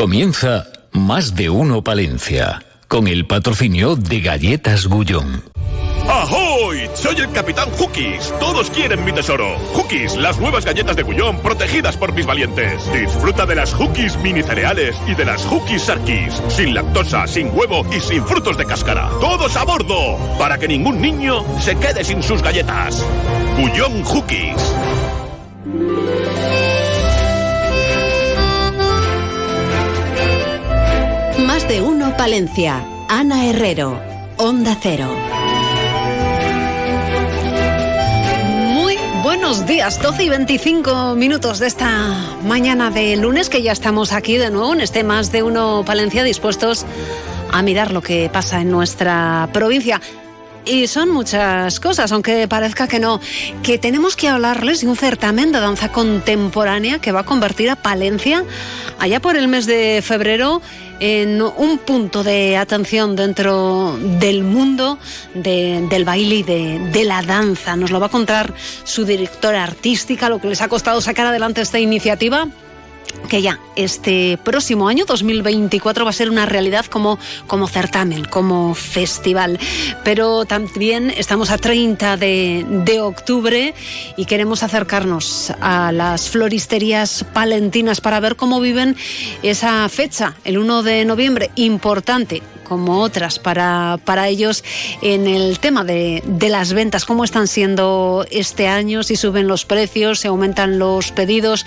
Comienza Más de Uno Palencia, con el patrocinio de Galletas Gullón. ¡Ahoy! Soy el Capitán Hookies. Todos quieren mi tesoro. Hookies, las nuevas galletas de Gullón protegidas por mis valientes. Disfruta de las Hookies mini cereales y de las Hookies Sarkis. Sin lactosa, sin huevo y sin frutos de cáscara. ¡Todos a bordo! Para que ningún niño se quede sin sus galletas. Gullón Hookies. De uno Palencia. Ana Herrero. Onda Cero. Muy buenos días, 12 y 25 minutos de esta mañana de lunes, que ya estamos aquí de nuevo en este Más de uno Palencia dispuestos a mirar lo que pasa en nuestra provincia. Y son muchas cosas, aunque parezca que no, que tenemos que hablarles de un certamen de danza contemporánea que va a convertir a Palencia allá por el mes de febrero en un punto de atención dentro del mundo de- del baile y de, de la danza. Nos lo va a contar su directora artística, lo que les ha costado sacar adelante esta iniciativa que ya este próximo año 2024 va a ser una realidad como, como certamen, como festival. Pero también estamos a 30 de, de octubre y queremos acercarnos a las floristerías palentinas para ver cómo viven esa fecha, el 1 de noviembre, importante como otras para, para ellos en el tema de, de las ventas, cómo están siendo este año, si suben los precios, si aumentan los pedidos.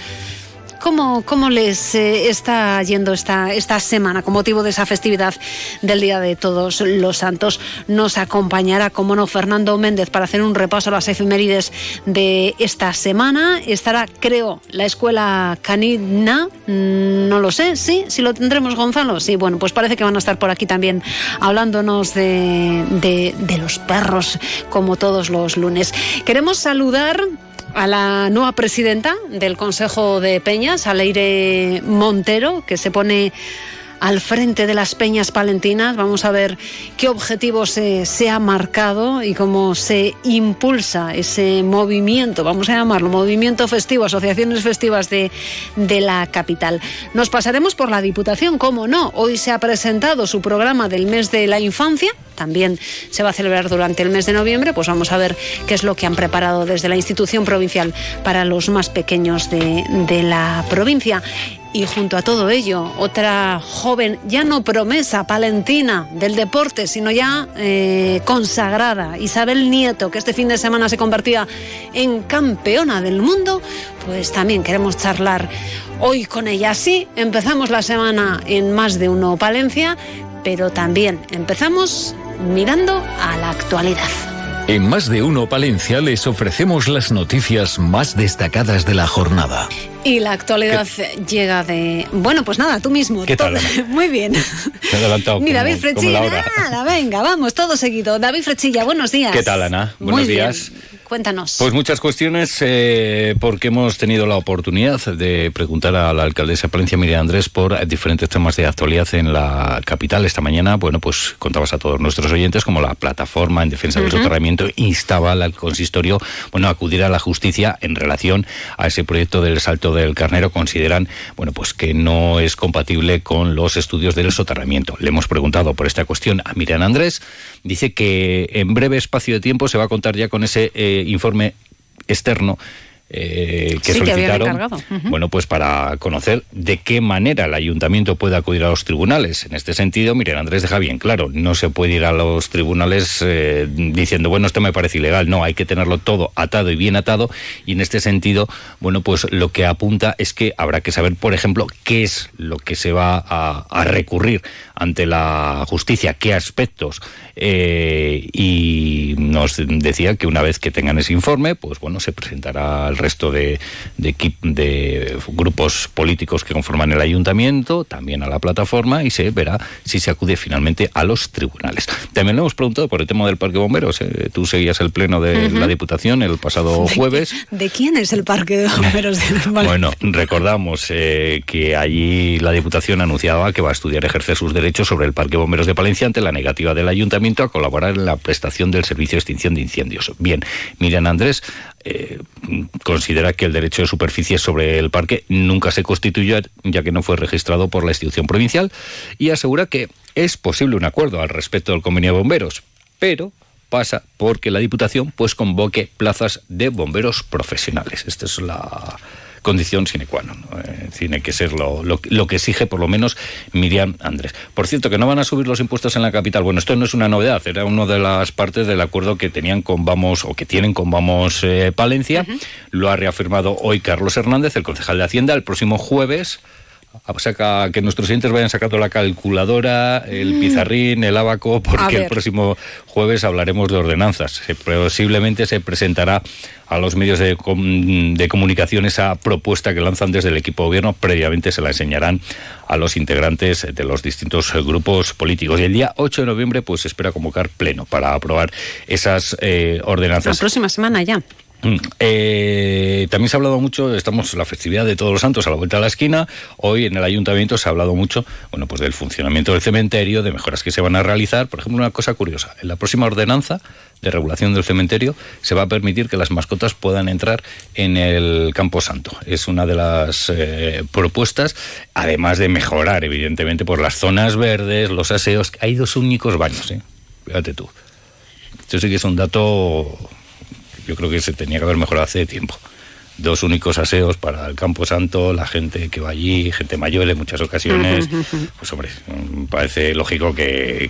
¿Cómo, cómo les eh, está yendo esta, esta semana con motivo de esa festividad del Día de Todos los Santos? Nos acompañará, como no, Fernando Méndez para hacer un repaso a las efemérides de esta semana. Estará, creo, la Escuela Canina, mm, no lo sé, sí, si lo tendremos, Gonzalo. Sí, bueno, pues parece que van a estar por aquí también hablándonos de, de los perros, como todos los lunes. Queremos saludar a la nueva presidenta del Consejo de Peñas, a Leire Montero, que se pone al frente de las peñas palentinas. Vamos a ver qué objetivos se, se ha marcado y cómo se impulsa ese movimiento, vamos a llamarlo, movimiento festivo, asociaciones festivas de, de la capital. Nos pasaremos por la Diputación, cómo no. Hoy se ha presentado su programa del mes de la infancia, también se va a celebrar durante el mes de noviembre, pues vamos a ver qué es lo que han preparado desde la institución provincial para los más pequeños de, la provincia. Y junto a todo ello, otra joven, ya no promesa palentina del deporte, sino ya eh, consagrada, Isabel Nieto, que este fin de semana se convertía en campeona del mundo, pues también queremos charlar hoy con ella. Así empezamos la semana en más de uno Palencia, pero también empezamos mirando a la actualidad. En Más de Uno Palencia les ofrecemos las noticias más destacadas de la jornada. Y la actualidad llega de... Bueno, pues nada, tú mismo. ¿Qué tal, Ana? Muy bien. Te he adelantado Ni David Frechilla, nada, venga, vamos, todo seguido. David Frechilla, buenos días. ¿Qué tal, Ana? Muy Buenos bien. Cuéntanos. Pues muchas cuestiones, eh, porque hemos tenido la oportunidad de preguntar a la alcaldesa de Palencia, Miriam Andrés, por diferentes temas de actualidad en la capital. Esta mañana, bueno, pues contabas a todos nuestros oyentes como la plataforma en defensa del soterramiento instaba al consistorio, bueno, a acudir a la justicia en relación a ese proyecto del Salto del Carnero. Consideran, bueno, pues que no es compatible con los estudios del soterramiento. Le hemos preguntado por esta cuestión a Miriam Andrés. Dice que en breve espacio de tiempo se va a contar ya con ese eh, informe externo eh, que Sí, que habían solicitaron, bueno, pues para conocer de qué manera el ayuntamiento puede acudir a los tribunales. En este sentido, Miriam Andrés deja bien claro, no se puede ir a los tribunales eh, diciendo, bueno, esto me parece ilegal. No, hay que tenerlo todo atado y bien atado. Y en este sentido, bueno, pues lo que apunta es que habrá que saber, por ejemplo, qué es lo que se va a, a recurrir ante la justicia, qué aspectos. eh, y nos decía que una vez que tengan ese informe, pues bueno, se presentará al resto de, de, equip- de grupos políticos que conforman el ayuntamiento, también a la plataforma, y se verá si se acude finalmente a los tribunales. También le hemos preguntado por el tema del Parque Bomberos. ¿eh? Tú seguías el pleno de la Diputación el pasado jueves. ¿De quién es el parque de bomberos de. Bueno, recordamos eh, que allí la Diputación anunciaba que va a estudiar ejercer sus derechos sobre el Parque Bomberos de Palencia ante la negativa del Ayuntamiento a colaborar en la prestación del servicio de extinción de incendios. Bien, Miriam Andrés eh, considera que el derecho de superficie sobre el parque nunca se constituyó, ya que no fue registrado por la institución provincial, y asegura que es posible un acuerdo al respecto del convenio de bomberos, pero pasa porque la Diputación pues convoque plazas de bomberos profesionales. Esta es la condición sine qua non. Eh, tiene que ser lo, lo, que exige por lo menos Miriam Andrés. Por cierto, que no van a subir los impuestos en la capital. Bueno, esto no es una novedad, era una de las partes del acuerdo que tenían con Vamos o que tienen con Vamos eh, Palencia. Lo ha reafirmado hoy Carlos Hernández, el concejal de Hacienda, el próximo jueves saca, que nuestros clientes vayan sacando la calculadora, el mm. pizarrín, el abaco, porque el próximo jueves hablaremos de ordenanzas. posiblemente se presentará a los medios de, de, comunicación esa propuesta que lanzan desde el equipo de gobierno. Previamente se la enseñarán a los integrantes de los distintos grupos políticos. Y el día 8 de noviembre pues se espera convocar pleno para aprobar esas eh, ordenanzas. La próxima semana ya. Mm. Eh, también se ha hablado mucho, estamos en la festividad de Todos los Santos a la vuelta de la esquina. Hoy en el ayuntamiento se ha hablado mucho, bueno, pues del funcionamiento del cementerio, de mejoras que se van a realizar. Por ejemplo, una cosa curiosa, en la próxima ordenanza de regulación del cementerio se va a permitir que las mascotas puedan entrar en el Campo Santo. Es una de las eh, propuestas, además de mejorar, evidentemente, por las zonas verdes, los aseos. Hay dos únicos baños, ¿eh? Fíjate tú. Esto sí que es un dato yo creo que se tenía que haber mejorado hace tiempo dos únicos aseos para el Campo Santo, la gente que va allí, gente mayor en muchas ocasiones, pues hombre, parece lógico que,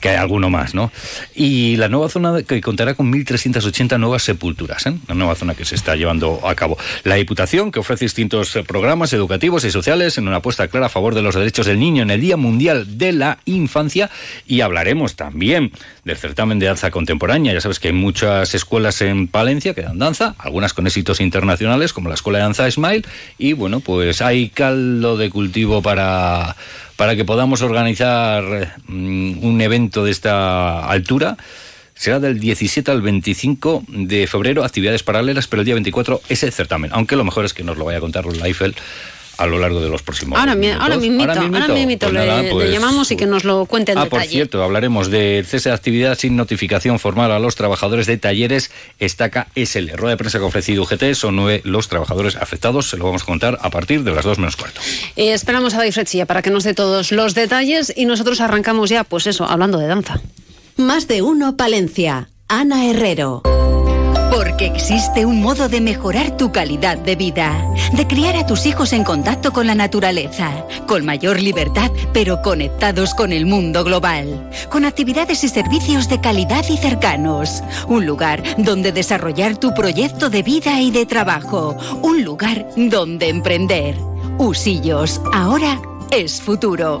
que, hay alguno más, ¿no? Y la nueva zona que contará con 1.380 nuevas sepulturas, ¿eh? la nueva zona que se está llevando a cabo. La Diputación, que ofrece distintos programas educativos y sociales en una apuesta clara a favor de los derechos del niño en el Día Mundial de la Infancia, y hablaremos también del certamen de danza contemporánea. Ya sabes que hay muchas escuelas en Palencia que dan danza, algunas con éxitos internacionales nacionales como la Escuela de Danza Smile y bueno, pues hay caldo de cultivo para, para que podamos organizar mm, un evento de esta altura. Será del 17 al 25 de febrero, actividades paralelas, pero el día 24 ese certamen. Aunque lo mejor es que nos lo vaya a contar la Eiffel a lo largo de los próximos ahora, minutos. Ahora mismo, ahora mismo le, pues, llamamos y que nos lo cuente en ah, por cierto, hablaremos de cese de actividad sin notificación formal a los trabajadores de talleres Estaca SL. Rueda de prensa que ha ofrecido UGT, son nueve los trabajadores afectados. Se lo vamos a contar a partir de las dos menos cuarto. Eh, esperamos a David Frechilla para que nos dé todos los detalles y nosotros arrancamos ya, pues eso, hablando de danza. Más de uno, Palencia. Ana Herrero. Porque existe un modo de mejorar tu calidad de vida, de criar a tus hijos en contacto con la naturaleza, con mayor libertad, pero conectados con el mundo global, con actividades y servicios de calidad y cercanos, un lugar donde desarrollar tu proyecto de vida y de trabajo, un lugar donde emprender. Usillos, ahora es futuro.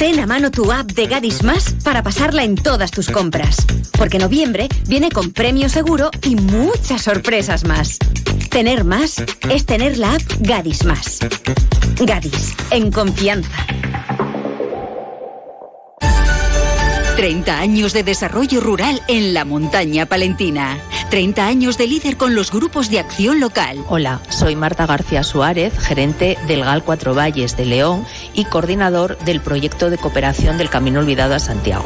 Ten a mano tu app de Gadis Más para pasarla en todas tus compras. Porque noviembre viene con premio seguro y muchas sorpresas más. Tener más es tener la app Gadis Más. Gadis, en confianza. 30 años de desarrollo rural en la montaña palentina. 30 años de líder con los grupos de acción local. Hola, soy Marta García Suárez, gerente del GAL Cuatro Valles de León y coordinador del proyecto de cooperación del Camino Olvidado a Santiago.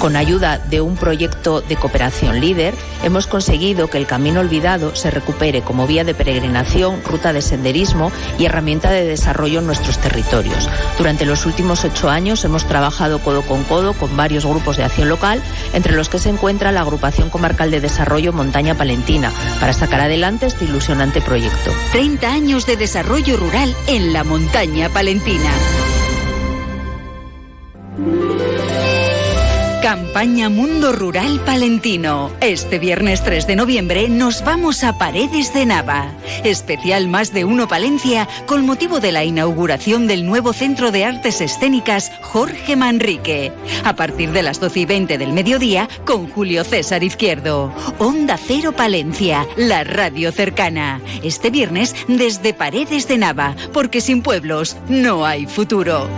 Con ayuda de un proyecto de cooperación líder, hemos conseguido que el Camino Olvidado se recupere como vía de peregrinación, ruta de senderismo y herramienta de desarrollo en nuestros territorios. Durante los últimos ocho años hemos trabajado codo con codo con varios grupos de acción local, entre los que se encuentra la Agrupación Comarcal de Desarrollo Montaña Palentina para sacar adelante este ilusionante proyecto. 30 años de desarrollo rural en la montaña palentina. Campaña Mundo Rural Palentino. Este viernes 3 de noviembre nos vamos a Paredes de Nava. Especial Más de Uno Palencia con motivo de la inauguración del nuevo Centro de Artes Escénicas Jorge Manrique. A partir de las 12 y 20 del mediodía con Julio César Izquierdo. Onda Cero Palencia, la radio cercana. Este viernes desde Paredes de Nava, porque sin pueblos no hay futuro.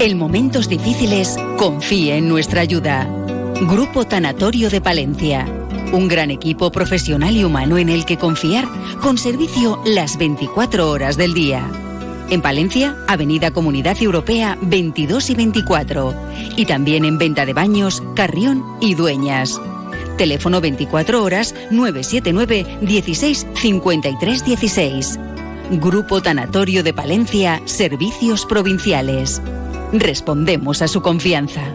En momentos difíciles, confíe en nuestra ayuda. Grupo Tanatorio de Palencia. Un gran equipo profesional y humano en el que confiar, con servicio las 24 horas del día. En Palencia, Avenida Comunidad Europea 22 y 24. Y también en Venta de Baños, Carrión y Dueñas. Teléfono 24 horas 979 16 53 16. Grupo Tanatorio de Palencia, Servicios Provinciales. Respondemos a su confianza.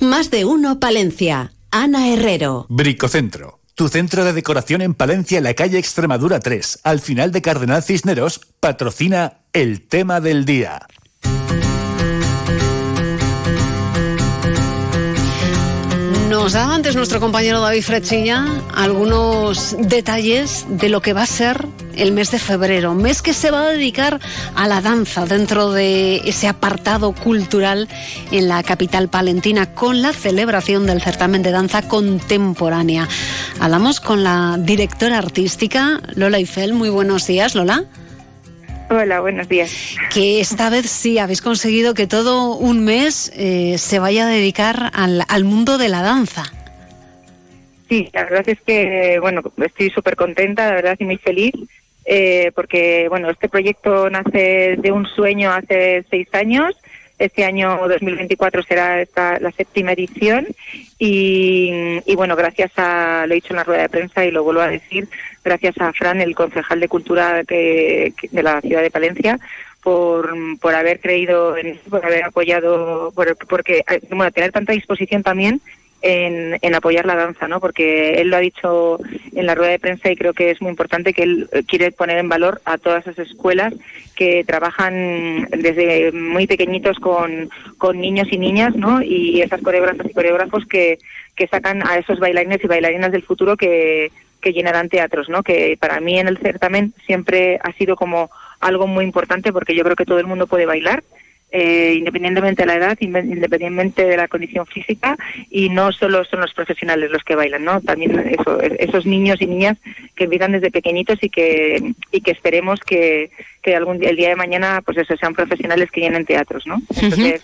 Más de uno Palencia. Ana Herrero. Bricocentro. Tu centro de decoración en Palencia, en la calle Extremadura 3, al final de Cardenal Cisneros, patrocina el tema del día. Nos da antes nuestro compañero David Frechilla algunos detalles de lo que va a ser el mes de febrero, mes que se va a dedicar a la danza dentro de ese apartado cultural en la capital palentina con la celebración del certamen de danza contemporánea. Hablamos con la directora artística Lola Eiffel. Muy buenos días, Lola. Hola, buenos días. Que esta vez sí habéis conseguido que todo un mes eh, se vaya a dedicar al, al, mundo de la danza. Sí, la verdad es que, bueno, estoy súper contenta, la verdad, y muy feliz, eh, porque, bueno, este proyecto nace de un sueño hace seis años. Este año 2024 será esta, la séptima edición. Y, y, bueno, gracias a, lo he dicho en la rueda de prensa y lo vuelvo a decir, gracias a Fran, el concejal de Cultura que, de la ciudad de Palencia, por, por haber creído en por haber apoyado, por, porque, bueno, tener tanta disposición también en, en, apoyar la danza, ¿no? Porque él lo ha dicho en la rueda de prensa y creo que es muy importante que él quiere poner en valor a todas esas escuelas que trabajan desde muy pequeñitos con, con niños y niñas, ¿no? Y esas coreógrafas y coreógrafos que, que sacan a esos bailarines y bailarinas del futuro que, que llenarán teatros, ¿no? Que para mí en el certamen siempre ha sido como algo muy importante porque yo creo que todo el mundo puede bailar eh, independientemente de la edad, independientemente de la condición física, y no solo son los profesionales los que bailan, ¿no? También eso, esos niños y niñas que empiezan desde pequeñitos y que, y que esperemos que, que algún día, el día de mañana, pues eso, sean profesionales que llenen teatros, ¿no? Entonces,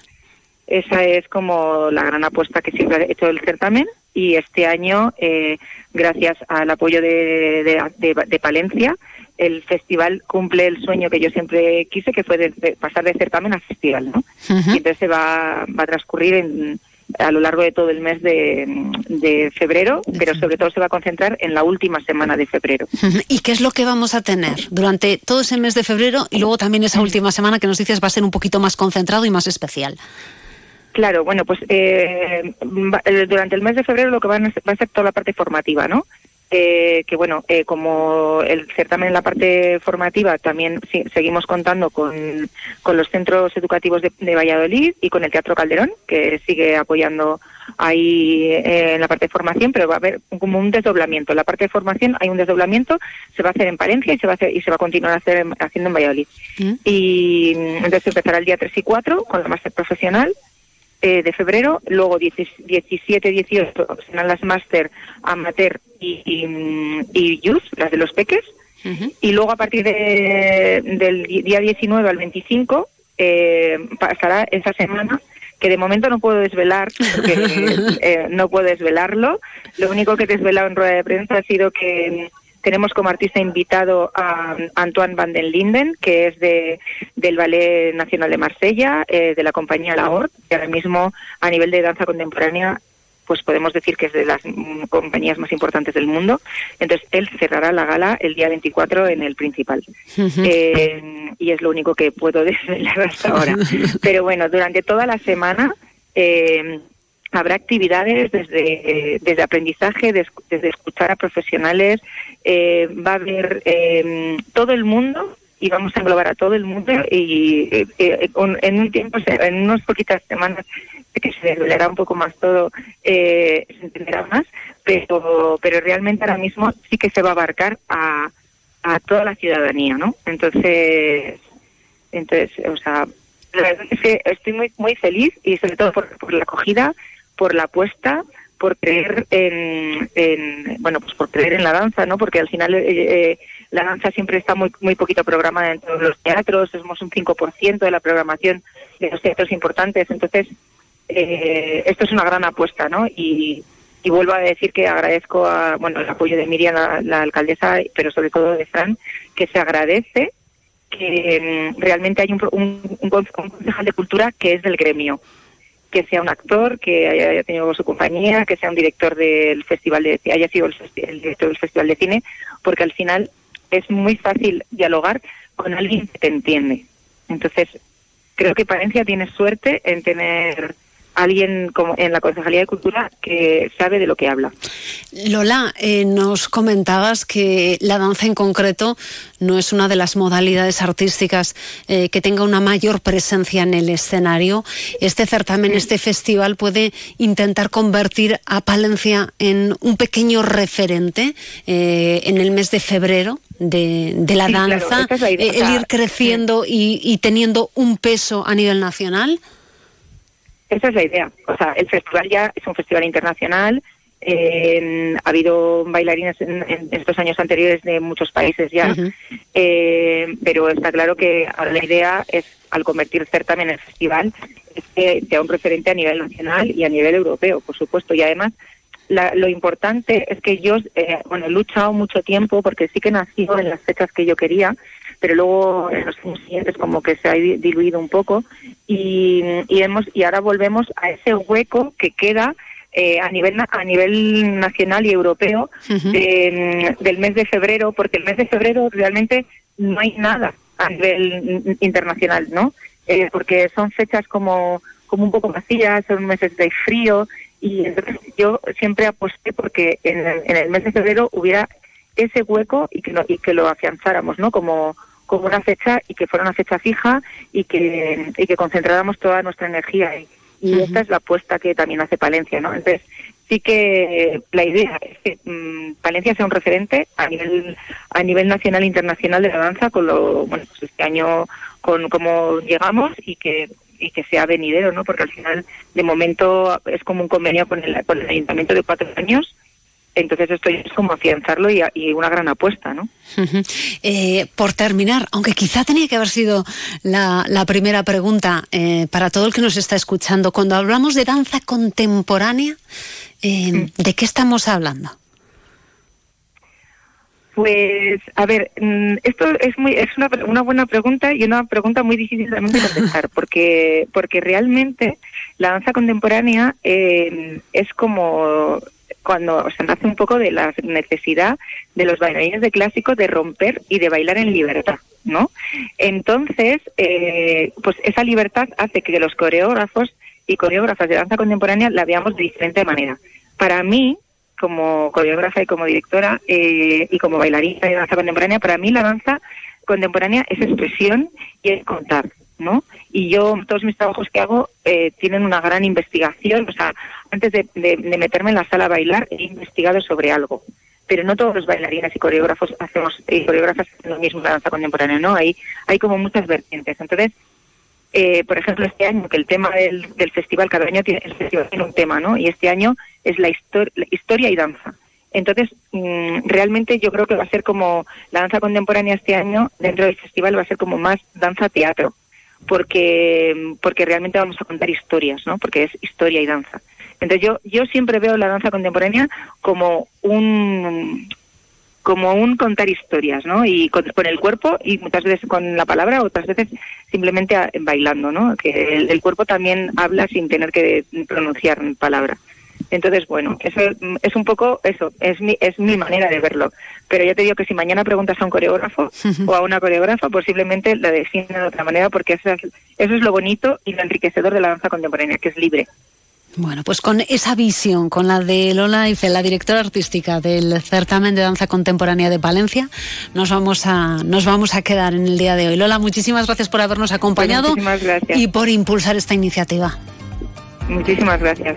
esa es como la gran apuesta que siempre ha hecho el certamen y este año, eh, gracias al apoyo de, de, de, de Palencia, el festival cumple el sueño que yo siempre quise, que fue de, de pasar de certamen a festival, ¿no? Uh -huh. Y entonces se va, va a transcurrir en, a lo largo de todo el mes de, de, febrero, pero sobre todo se va a concentrar en la última semana de febrero. ¿Y qué es lo que vamos a tener durante todo ese mes de febrero y luego también esa última semana que nos dices va a ser un poquito más concentrado y más especial? Claro, bueno, pues eh, durante el mes de febrero lo que a, va a ser toda la parte formativa, ¿no? Eh, que bueno, eh, como el certamen en la parte formativa también sí, seguimos contando con, con, los centros educativos de, de, Valladolid y con el Teatro Calderón, que sigue apoyando ahí eh, en la parte de formación, pero va a haber como un desdoblamiento. En la parte de formación hay un desdoblamiento, se va a hacer en Palencia y se va a hacer, y se va a continuar a hacer, haciendo en Valladolid. ¿Mm? Y entonces empezará el día 3 y 4 con la máster profesional eh, de febrero, luego 17, 18 serán las máster amateur y, y, y, youth, las de los peques, uh -huh. y luego a partir de, del día 19 al 25 eh, pasará esa semana que de momento no puedo desvelar, porque eh, no puedo desvelarlo. Lo único que he desvelado en rueda de prensa ha sido que tenemos como artista invitado a Antoine van den Linden, que es de, del Ballet Nacional de Marsella, eh, de la compañía La Hort, que ahora mismo a nivel de danza contemporánea pues podemos decir que es de las mm, compañías más importantes del mundo. Entonces, él cerrará la gala el día 24 en el principal. Uh -huh. eh, y es lo único que puedo desvelar hasta ahora. Pero bueno, durante toda la semana... Eh, habrá actividades desde, desde aprendizaje, desde escuchar a profesionales, eh, va a haber eh, todo el mundo y vamos a englobar a todo el mundo y eh, eh, en un tiempo, en unas poquitas semanas que se desvelará un poco más todo, eh, se entenderá más, pero, pero realmente ahora mismo sí que se va a abarcar a, a toda la ciudadanía, ¿no? Entonces, entonces, o sea, la verdad es que estoy muy muy feliz y sobre todo por, por la acogida, por la apuesta, por creer en, en, bueno, pues por creer en la danza, ¿no? Porque al final eh, la danza siempre está muy muy poquito programada en todos los teatros, somos un 5% de la programación de los teatros importantes, entonces eh, esto es una gran apuesta, ¿no? Y, vuelvo a decir que agradezco a, bueno, el apoyo de Miriam, la, alcaldesa, pero sobre todo de Fran, que se agradece que mm, realmente hay un, un, concejal de cultura que es del gremio, que sea un actor, que haya tenido su compañía, que sea un director del festival de, haya sido el, director del festival de cine, porque al final es muy fácil dialogar con alguien que te entiende. Entonces, creo que Palencia tiene suerte en tener alguien como en la Concejalía de Cultura que sabe de lo que habla. Lola, eh, nos comentabas que la danza en concreto no es una de las modalidades artísticas eh, que tenga una mayor presencia en el escenario. Este certamen, este festival puede intentar convertir a Palencia en un pequeño referente eh, en el mes de febrero de, la danza, el ir creciendo y teniendo un peso a nivel nacional. Esa es la idea. O sea, el festival ya es un festival internacional. Eh, ha habido bailarines en, estos años anteriores de muchos países ya, eh, pero está claro que ahora la idea es, al convertir el certamen en el festival, es que sea un referente a nivel nacional y a nivel europeo, por supuesto. Y además, lo importante es que yo, eh, bueno, he luchado mucho tiempo porque sí que nació en las fechas que yo quería, pero luego en los años siguientes como que se ha diluido un poco y, y, hemos, y ahora volvemos a ese hueco que queda eh, a nivel a nivel nacional y europeo del mes de febrero, porque el mes de febrero realmente no hay nada a nivel internacional, ¿no? Eh, porque son fechas como como un poco vacías, son meses de frío y entonces yo siempre aposté porque en el, en el mes de febrero hubiera ese hueco y que lo, y que lo afianzáramos, ¿no? Como como una fecha y que fuera una fecha fija y que, y que concentráramos toda nuestra energía ahí. Y esta es la apuesta que también hace Palencia, ¿no? Entonces, sí que la idea es que mm, Palencia sea un referente a nivel a nivel nacional e internacional de la danza con lo bueno pues este año con cómo llegamos y que y que sea venidero no porque al final de momento es como un convenio con el, con el ayuntamiento de cuatro años entonces esto es como afianzarlo y, una gran apuesta, ¿no? Eh, por terminar, aunque quizá tenía que haber sido la, primera pregunta eh, para todo el que nos está escuchando, cuando hablamos de danza contemporánea, eh, mm. ¿de qué estamos hablando? Pues, a ver, mm, esto es muy es una, una buena pregunta y una pregunta muy difícil también de contestar, porque porque realmente la danza contemporánea es como cuando se nace un poco de la necesidad de los bailarines de clásico de romper y de bailar en libertad, ¿no? Entonces, eh, pues esa libertad hace que los coreógrafos y coreógrafas de danza contemporánea la veamos de diferente manera. Para mí, como coreógrafa y como directora eh, y como bailarina de danza contemporánea, para mí la danza contemporánea es expresión y es contar. ¿No? Y yo, todos mis trabajos que hago eh, tienen una gran investigación, o sea, antes de, meterme en la sala a bailar he investigado sobre algo, pero no todos los bailarines y coreógrafos hacemos, y coreógrafas hacen lo mismo la danza contemporánea, ¿no? Hay, hay como muchas vertientes. Entonces, eh, por ejemplo, este año, que el tema del, del festival, cada año tiene, el festival tiene un tema, ¿no? Y este año es la, historia y danza. Entonces, mm, realmente yo creo que va a ser como la danza contemporánea este año, dentro del festival, va a ser como más danza-teatro porque, porque realmente vamos a contar historias, ¿no? Porque es historia y danza. Entonces yo, yo siempre veo la danza contemporánea como un como un contar historias, ¿no? Y con, el cuerpo y muchas veces con la palabra, otras veces simplemente bailando, ¿no? Que el cuerpo también habla sin tener que pronunciar palabras. Entonces, bueno, eso es un poco eso, es mi, es mi manera de verlo. Pero ya te digo que si mañana preguntas a un coreógrafo o a una coreógrafa, posiblemente la definen de otra manera porque eso es, eso es lo bonito y lo enriquecedor de la danza contemporánea, que es libre. Bueno, pues con esa visión, con la de Lola Ife, la directora artística del certamen de danza contemporánea de Palencia, nos vamos a nos vamos a quedar en el día de hoy. Lola, muchísimas gracias por habernos acompañado y por impulsar esta iniciativa. Muchísimas gracias.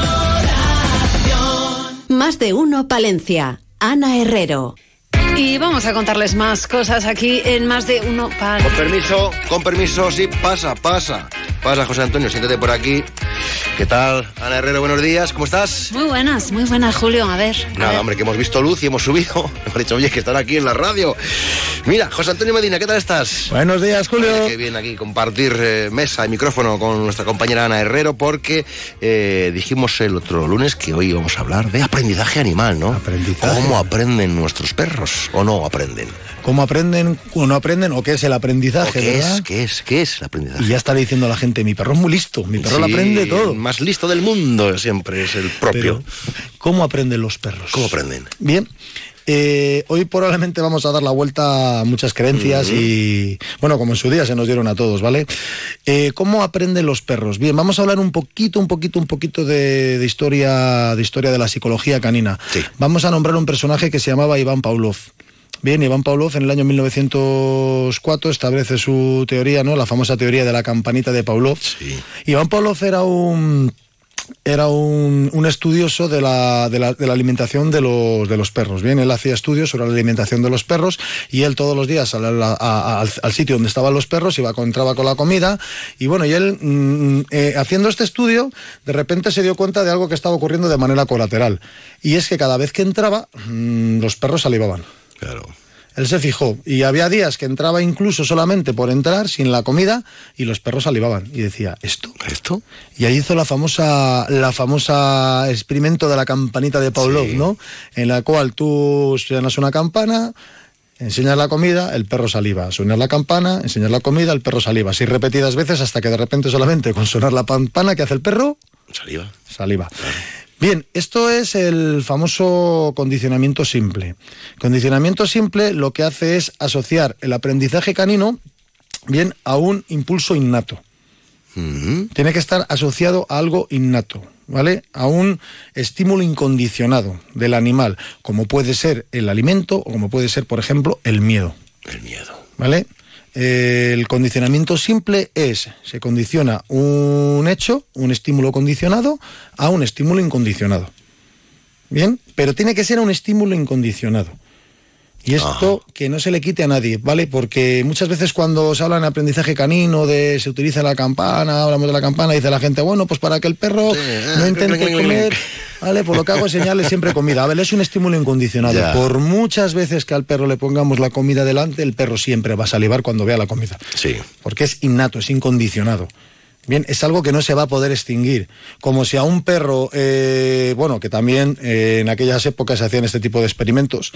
Más de uno Palencia. Ana Herrero. Y vamos a contarles más cosas aquí en más de uno para. Con permiso, con permiso, sí, pasa, pasa. Pasa, José Antonio, siéntate por aquí. ¿Qué tal? Ana Herrero, buenos días, ¿cómo estás? Muy buenas, muy buenas, Julio. A ver. a Nada, ver. hombre, que hemos visto luz y hemos subido. Hemos dicho, oye, que están aquí en la radio. Mira, José Antonio Medina, ¿qué tal estás? Buenos días, Julio. Oye, Qué bien aquí compartir eh, mesa y micrófono con nuestra compañera Ana Herrero, porque eh, dijimos el otro lunes que hoy íbamos a hablar de aprendizaje animal, ¿no? Aprendizaje. ¿Cómo aprenden nuestros perros o no aprenden? ¿Cómo aprenden o no aprenden o qué es el ¿O aprendizaje, ¿Qué verdad? es? ¿Qué es? ¿Qué es el aprendizaje? Y ya está diciendo la gente, mi perro es muy listo, mi perro lo aprende todo. El más listo del mundo siempre es el propio. Pero, ¿Cómo aprenden los perros? ¿Cómo aprenden? Bien. Eh, hoy probablemente vamos a dar la vuelta a muchas creencias y, bueno, como en su día se nos dieron a todos, ¿vale? Eh, ¿Cómo aprenden los perros? Bien, vamos a hablar un poquito, un poquito, un poquito de, de historia, de historia de la psicología canina. Vamos a nombrar un personaje que se llamaba Iván Pavlov. Bien, Iván Pavlov en el año 1904 establece su teoría, ¿no? La famosa teoría de la campanita de Pavlov. Iván Pavlov era un era un, un estudioso de la, de, la, alimentación de los, de los perros. Bien, él hacía estudios sobre la alimentación de los perros y él todos los días al, sitio donde estaban los perros iba entraba con la comida y bueno, y él mm, eh, haciendo este estudio de repente se dio cuenta de algo que estaba ocurriendo de manera colateral y es que cada vez que entraba mm, los perros salivaban. Claro. Él se fijó y había días que entraba incluso solamente por entrar, sin la comida, y los perros salivaban. Y decía, ¿esto? ¿Esto? Y ahí hizo la famosa, la famosa experimento de la campanita de Pavlov, ¿no? En la cual tú suenas una campana, enseñas la comida, el perro saliva. Suenas la campana, enseñas la comida, el perro saliva. Así repetidas veces hasta que de repente solamente con sonar la campana, ¿qué hace el perro? Saliva. Saliva. Bien, esto es el famoso condicionamiento simple. Condicionamiento simple lo que hace es asociar el aprendizaje canino bien a un impulso innato. Tiene que estar asociado a algo innato, ¿vale? A un estímulo incondicionado del animal, como puede ser el alimento o como puede ser, por ejemplo, el miedo. El miedo. ¿Vale? El condicionamiento simple es, se condiciona un hecho, un estímulo condicionado, a un estímulo incondicionado. Bien, pero tiene que ser un estímulo incondicionado. Y esto que no se le quite a nadie, ¿vale? Porque muchas veces cuando se habla en aprendizaje canino, de se utiliza la campana, hablamos de la campana, dice la gente, bueno, pues para que el perro no intente comer, ¿vale? Por lo que hago es señalarle siempre comida. A ver, es un estímulo incondicionado. Ya. Por muchas veces que al perro le pongamos la comida delante, el perro siempre va a salivar cuando vea la comida. Sí. Porque es innato, es incondicionado. Bien, es algo que no se va a poder extinguir. Como si a un perro, eh, bueno, que también eh, en aquellas épocas se hacían este tipo de experimentos.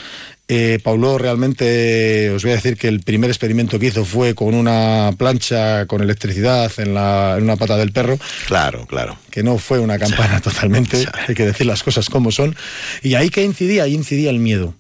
Eh, Paulo realmente, os voy a decir que el primer experimento que hizo fue con una plancha con electricidad en, la, en una pata del perro. Claro, claro. Que no fue una campana totalmente, hay que decir las cosas como son. Y ahí que incidía, ahí incidía el miedo.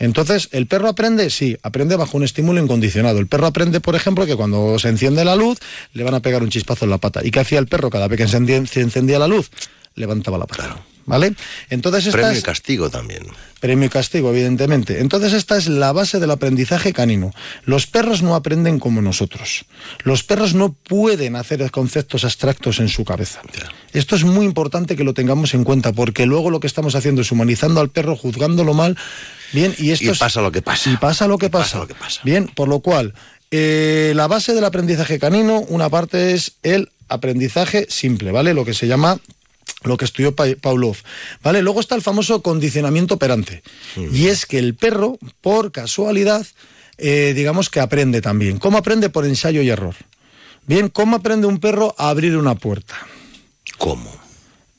Entonces, ¿el perro aprende? Sí, aprende bajo un estímulo incondicionado. El perro aprende, por ejemplo, que cuando se enciende la luz, le van a pegar un chispazo en la pata. ¿Y qué hacía el perro cada vez que se encendía, la luz? Levantaba la pata. ¿Vale? Entonces, esta Premio es- y castigo también. Premio y castigo, evidentemente. Entonces esta es la base del aprendizaje canino. Los perros no aprenden como nosotros. Los perros no pueden hacer conceptos abstractos en su cabeza. Esto es muy importante que lo tengamos en cuenta porque luego lo que estamos haciendo es humanizando al perro, juzgándolo mal. Bien, y esto Y pasa lo que pasa. Y pasa lo que pasa. lo que pasa. Bien, por lo cual, eh, la base del aprendizaje canino, una parte es el aprendizaje simple, ¿vale? Lo que se llama lo que estudió Pa- Pavlov. ¿Vale? Luego está el famoso condicionamiento operante. Y es que el perro, por casualidad, eh, digamos que aprende también. ¿Cómo aprende? Por ensayo y error. Bien, ¿cómo aprende un perro a abrir una puerta? ¿Cómo?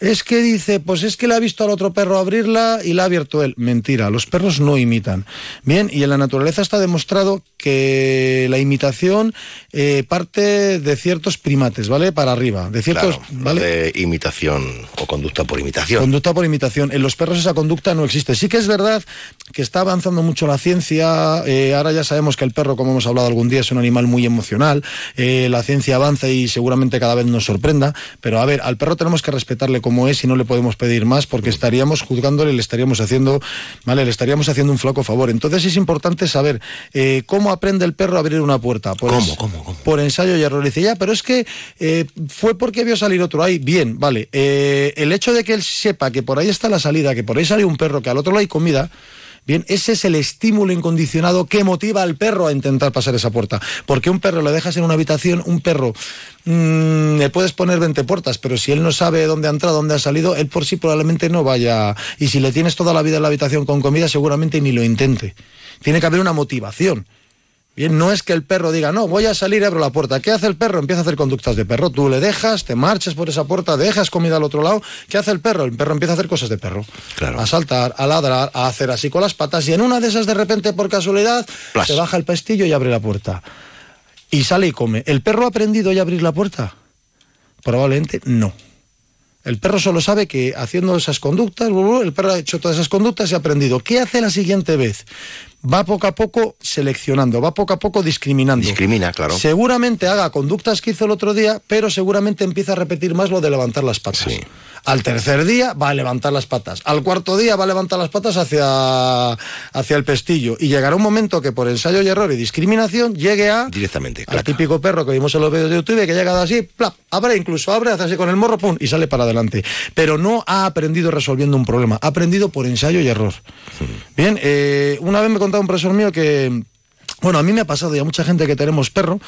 Es que dice, pues es que le ha visto al otro perro abrirla y la ha abierto él. Mentira, los perros no imitan. Bien, y en la naturaleza está demostrado que la imitación eh, parte de ciertos primates, ¿vale? Para arriba, de ciertos, Claro, ¿vale? de imitación o conducta por imitación. Conducta por imitación. En los perros esa conducta no existe. Sí que es verdad que está avanzando mucho la ciencia. eh, ahora ya sabemos que el perro, como hemos hablado algún día, es un animal muy emocional. eh, la ciencia avanza y seguramente cada vez nos sorprenda. Pero a ver, al perro tenemos que respetarle como es y no le podemos pedir más porque estaríamos juzgándole, le estaríamos haciendo, ¿vale? Le estaríamos haciendo un flaco favor. Entonces es importante saber eh, cómo aprende el perro a abrir una puerta. Por ¿Cómo, ens- cómo, cómo? Por ensayo y error. Dice, ya, pero es que eh, fue porque vio salir otro ahí. Bien, vale. Eh, el hecho de que él sepa que por ahí está la salida, que por ahí sale un perro, que al otro lado hay comida. Bien, ese es el estímulo incondicionado que motiva al perro a intentar pasar esa puerta. Porque un perro le dejas en una habitación, un perro mm, le puedes poner 20 puertas, pero si él no sabe dónde ha entrado, dónde ha salido, él por sí probablemente no vaya. Y si le tienes toda la vida en la habitación con comida, seguramente ni lo intente. Tiene que haber una motivación. Bien, no es que el perro diga, no, voy a salir y abro la puerta. ¿Qué hace el perro? Empieza a hacer conductas de perro. Tú le dejas, te marchas por esa puerta, dejas comida al otro lado. ¿Qué hace el perro? El perro empieza a hacer cosas de perro. Claro. A saltar, a ladrar, a hacer así con las patas. Y en una de esas, de repente, por casualidad, Plas. se baja el pestillo y abre la puerta. Y sale y come. ¿El perro ha aprendido ya a abrir la puerta? Probablemente no. El perro solo sabe que haciendo esas conductas, el perro ha hecho todas esas conductas y ha aprendido. ¿Qué hace la siguiente vez? Va poco a poco seleccionando, va poco a poco discriminando. Discrimina, claro. Seguramente haga conductas que hizo el otro día, pero seguramente empieza a repetir más lo de levantar las patas. Sí. Al tercer día va a levantar las patas. Al cuarto día va a levantar las patas hacia, hacia el pestillo. Y llegará un momento que por ensayo y error y discriminación llegue a Directamente, al típico perro que vimos en los vídeos de YouTube que llega así, plap, abre, incluso abre, hace así con el morro, pum, y sale para adelante. Pero no ha aprendido resolviendo un problema, ha aprendido por ensayo y error. Bien, eh, una vez me un profesor mío que. Bueno, a mí me ha pasado y a mucha gente que tenemos perro,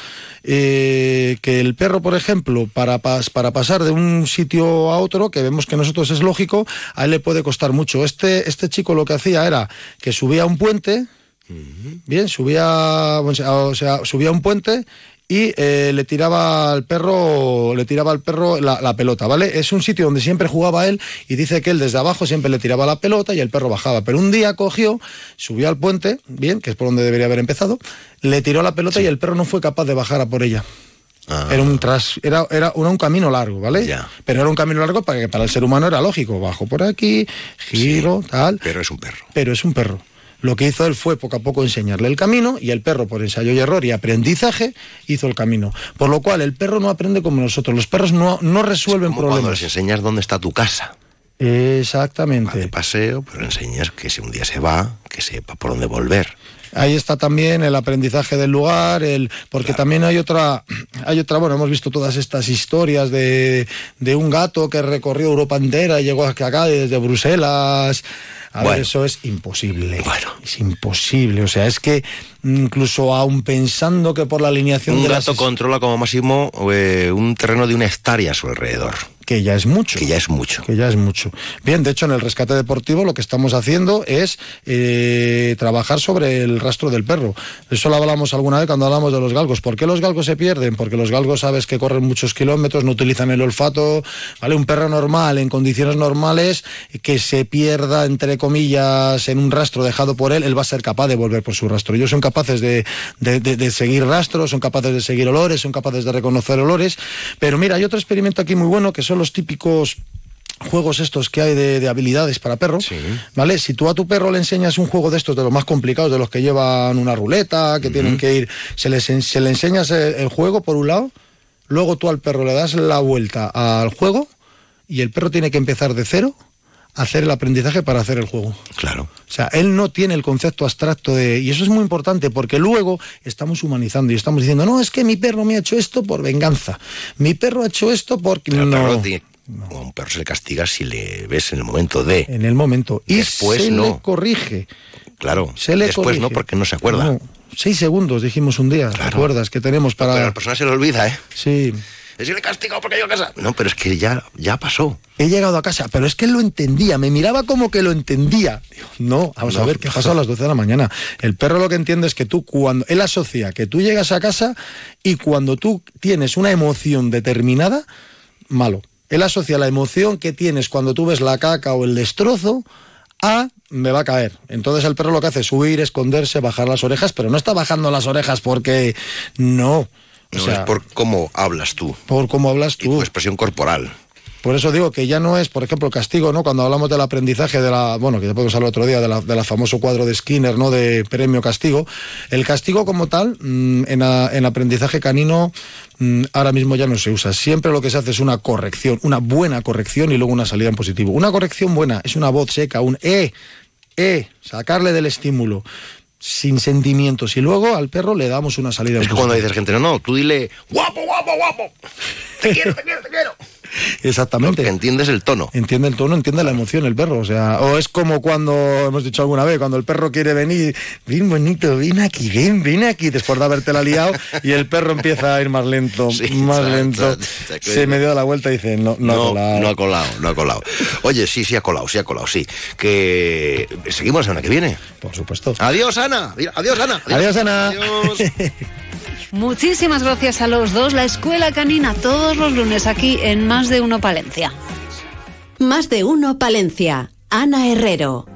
eh, que el perro, por ejemplo, para, pas- para pasar de un sitio a otro, que vemos que nosotros es lógico, a él le puede costar mucho. Este, este chico lo que hacía era que subía a un puente, Bien, subía, o sea, subía un puente y eh, le tiraba al perro, le tiraba al perro la, la pelota, ¿vale? Es un sitio donde siempre jugaba él y dice que él desde abajo siempre le tiraba la pelota y el perro bajaba. Pero un día cogió, subió al puente, bien, que es por donde debería haber empezado, le tiró la pelota y el perro no fue capaz de bajar a por ella. Ah, Era un tras, era, era, era un camino largo, ¿vale? Ya. Pero era un camino largo para que para el ser humano era lógico. Bajo por aquí, giro, tal pero es un perro. pero es un perro. Lo que hizo él fue poco a poco enseñarle el camino y el perro, por ensayo y error y aprendizaje, hizo el camino. Por lo cual, el perro no aprende como nosotros. Los perros no, no resuelven Como cuando problemas. les enseñas dónde está tu casa. Exactamente. Va de paseo, pero enseñas que si un día se va, que sepa por dónde volver. Ahí está también el aprendizaje del lugar, el porque también hay otra, hay otra, bueno, hemos visto todas estas historias de, de un gato que recorrió Europa entera y llegó hasta acá desde Bruselas. A ver, Bueno. eso es imposible. Bueno. Es imposible. O sea, es que incluso aún pensando que por la alineación Un de gato las controla como máximo eh, un terreno de una hectárea a su alrededor, que ya es mucho. que ya es mucho. que ya es mucho. Bien, de hecho, en el rescate deportivo lo que estamos haciendo es eh, trabajar sobre el rastro del perro. Eso lo hablamos alguna vez cuando hablamos de los galgos. ¿Por qué los galgos se pierden? Porque los galgos sabes que corren muchos kilómetros, no utilizan el olfato. ¿vale? Un perro normal, en condiciones normales, que se pierda, entre comillas, en un rastro dejado por él, él va a ser capaz de volver por su rastro. Ellos son capaces de, de- de- de seguir rastros, son capaces de seguir olores, son capaces de reconocer olores. Pero mira, hay otro experimento aquí muy bueno que son los típicos juegos estos que hay de, de habilidades para perros, ¿vale? Si tú a tu perro le enseñas un juego de estos, de los más complicados, de los que llevan una ruleta, que tienen que ir, se, les, se le enseñas el, el juego por un lado, luego tú al perro le das la vuelta al juego y el perro tiene que empezar de cero hacer el aprendizaje para hacer el juego. Claro. O sea, él no tiene el concepto abstracto de... Y eso es muy importante porque luego estamos humanizando y estamos diciendo, no, es que mi perro me ha hecho esto por venganza. Mi perro ha hecho esto porque... Pero no, perro tiene- o a un perro se le castiga si le ves en el momento de. en el momento. Y Después se no. le corrige. Claro. Se le Después no, porque no se acuerda. No, seis segundos dijimos un día, ¿te Claro. acuerdas? Que tenemos Pero a para... la persona se le olvida, ¿eh? Sí. Es le castigado porque yo a casa. No, pero es que ya, ya pasó. He llegado a casa, pero es que él lo entendía, me miraba como que lo entendía. Digo, no, vamos a ver, ¿qué pasó a las 12 de la mañana? El perro lo que entiende es que tú, cuando él asocia que tú llegas a casa y cuando tú tienes una emoción determinada, malo. Él asocia la emoción que tienes cuando tú ves la caca o el destrozo a me va a caer. Entonces el perro lo que hace es huir, esconderse, bajar las orejas, pero no está bajando las orejas porque no. O No, sea, es por cómo hablas tú. por cómo hablas tú. Tu expresión corporal. Por eso digo que ya no es, por ejemplo, castigo, ¿no? Cuando hablamos del aprendizaje de la, bueno, que ya podemos hablar otro día, de la, de la famoso cuadro de Skinner, ¿no? De premio castigo. El castigo como tal, mm, en, a- en aprendizaje canino, mm, ahora mismo ya no se usa. Siempre lo que se hace es una corrección, una buena corrección y luego una salida en positivo. Una corrección buena es una voz seca, un eh, eh, sacarle del estímulo sin sentimientos y luego al perro le damos una salida Es que cuando dices gente, no, no, tú dile, guapo, guapo, guapo. Te quiero, te quiero, te quiero. Exactamente. Porque entiendes el tono. Entiende el tono, entiende la emoción el perro. O sea, o es como cuando hemos dicho alguna vez, cuando el perro quiere venir, ven bonito, ven aquí, ven, ven aquí, después de haberte la liado, y el perro empieza a ir más lento, más lento. Se me dio la vuelta y dice, no, no, ha colado. no ha colado, no ha colado. Oye, sí, sí ha colado, sí ha colado, sí. Que seguimos la semana que viene. Por supuesto. Adiós, Ana. Adiós, Ana. Adiós, Ana. Adiós. Muchísimas gracias a los dos. La Escuela Canina todos los lunes aquí en Más de Uno Palencia. Más de uno Palencia. Ana Herrero.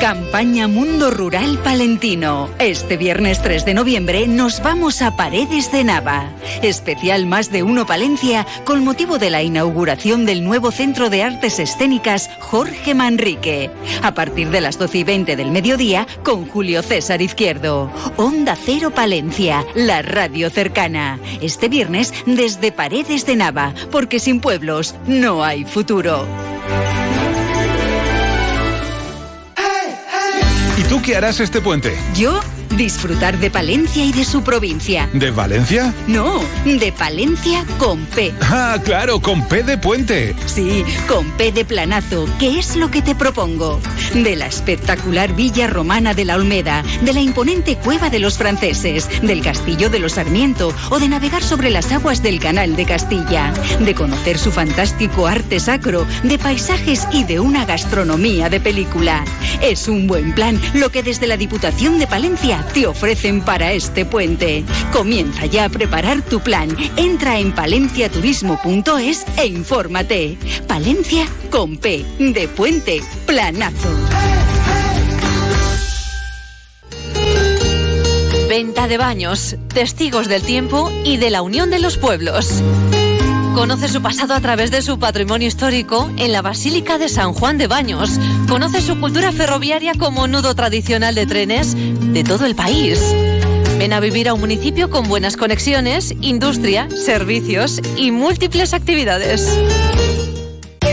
Campaña Mundo Rural Palentino. Este viernes 3 de noviembre nos vamos a Paredes de Nava. Especial Más de Uno Palencia con motivo de la inauguración del nuevo Centro de Artes Escénicas Jorge Manrique. A partir de las 12 y 20 del mediodía con Julio César Izquierdo. Onda Cero Palencia, la radio cercana. Este viernes desde Paredes de Nava, porque sin pueblos no hay futuro. Tú qué harás este puente? Yo, disfrutar de Palencia y de su provincia. ¿De Valencia? No, de Palencia con P. Ah, claro, con P de puente. Sí, con P de planazo, que es lo que te propongo. De la espectacular villa romana de la Olmeda, de la imponente cueva de los franceses, del castillo de los Sarmiento o de navegar sobre las aguas del canal de Castilla. De conocer su fantástico arte sacro, de paisajes y de una gastronomía de película. Es un buen plan lo que desde la Diputación de Palencia te ofrecen para este puente. Comienza ya a preparar tu plan. Entra en palenciaturismo.es e infórmate. Palencia con P de puente planazo. Venta de baños, testigos del tiempo y de la unión de los pueblos. Conoce su pasado a través de su patrimonio histórico en la Basílica de San Juan de Baños. Conoce su cultura ferroviaria como nudo tradicional de trenes de todo el país. Ven a vivir a un municipio con buenas conexiones, industria, servicios y múltiples actividades.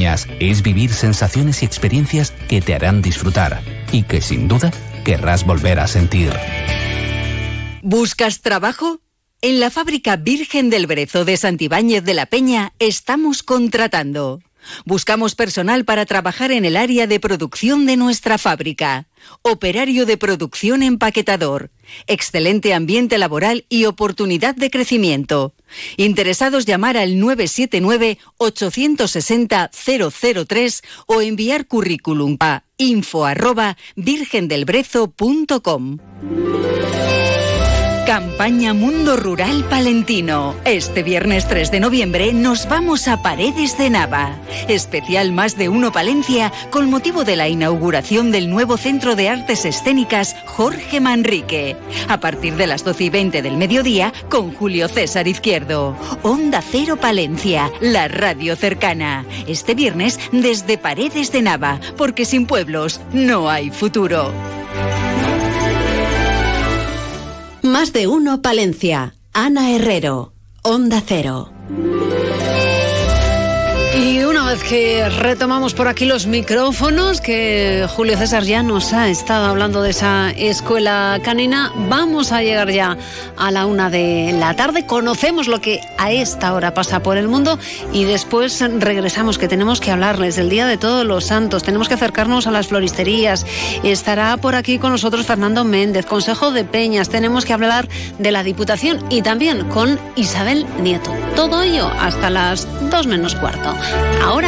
es vivir sensaciones y experiencias que te harán disfrutar y que sin duda querrás volver a sentir. ¿Buscas trabajo? En la fábrica Virgen del Brezo de Santibáñez de la Peña estamos contratando. Buscamos personal para trabajar en el área de producción de nuestra fábrica. Operario de producción empaquetador. Excelente ambiente laboral y oportunidad de crecimiento. Interesados llamar al 979-860-003 o enviar currículum a info virgendelbrezo.com. Campaña Mundo Rural Palentino. Este viernes 3 de noviembre nos vamos a Paredes de Nava. Especial Más de Uno Palencia con motivo de la inauguración del nuevo Centro de Artes Escénicas Jorge Manrique. A partir de las 12 y 20 del mediodía con Julio César Izquierdo. Onda Cero Palencia, la radio cercana. Este viernes desde Paredes de Nava, porque sin pueblos no hay futuro. Más de uno Palencia. Ana Herrero. Onda Cero. Vez que retomamos por aquí los micrófonos, que Julio César ya nos ha estado hablando de esa escuela canina, vamos a llegar ya a la una de la tarde. Conocemos lo que a esta hora pasa por el mundo y después regresamos, que tenemos que hablarles del Día de Todos los Santos. Tenemos que acercarnos a las floristerías. Estará por aquí con nosotros Fernando Méndez, Consejo de Peñas. Tenemos que hablar de la Diputación y también con Isabel Nieto. Todo ello hasta las dos menos cuarto. Ahora,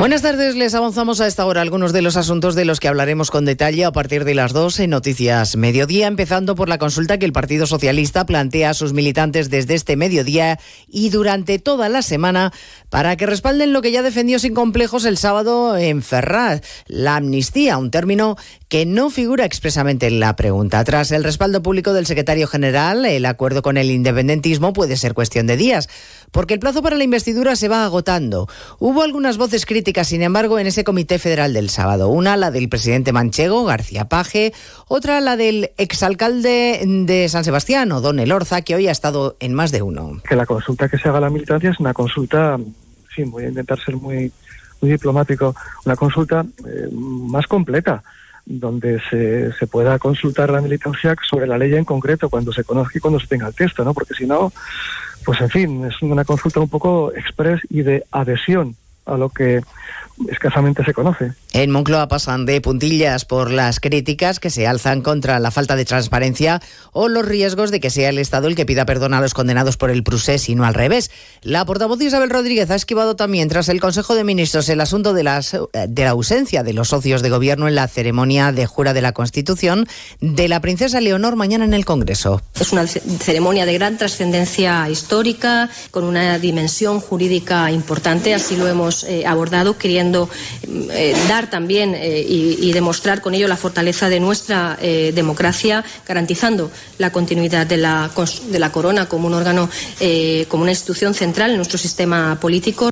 Buenas tardes, les avanzamos a esta hora algunos de los asuntos de los que hablaremos con detalle a partir de las 2 en Noticias Mediodía, empezando por la consulta que el Partido Socialista plantea a sus militantes desde este mediodía y durante toda la semana para que respalden lo que ya defendió sin complejos el sábado en Ferraz, la amnistía, un término que no figura expresamente en la pregunta. Tras el respaldo público del secretario general, el acuerdo con el independentismo puede ser cuestión de días, porque el plazo para la investidura se va agotando. Hubo algunas voces críticas, sin embargo, en ese comité federal del sábado. Una, la del presidente manchego, García Paje, otra, la del exalcalde de San Sebastián, Don Elorza, que hoy ha estado en más de uno. Que la consulta que se haga a la militancia es una consulta, sí, voy a intentar ser muy, muy diplomático, una consulta eh, más completa donde se, se pueda consultar la militancia sobre la ley en concreto cuando se conozca y cuando se tenga el texto, ¿no? Porque si no, pues en fin, es una consulta un poco express y de adhesión a lo que escasamente se conoce. En Moncloa pasan de puntillas por las críticas que se alzan contra la falta de transparencia o los riesgos de que sea el Estado el que pida perdón a los condenados por el procés y no al revés. La portavoz Isabel Rodríguez ha esquivado también tras el Consejo de Ministros el asunto de, las, de la ausencia de los socios de gobierno en la ceremonia de jura de la Constitución de la princesa Leonor mañana en el Congreso. Es una ceremonia de gran trascendencia histórica, con una dimensión jurídica importante, así lo hemos eh, abordado, queriendo eh, dar también eh, y, demostrar con ello la fortaleza de nuestra eh, democracia, garantizando la continuidad de la, corona como un órgano, como una institución central en nuestro sistema político.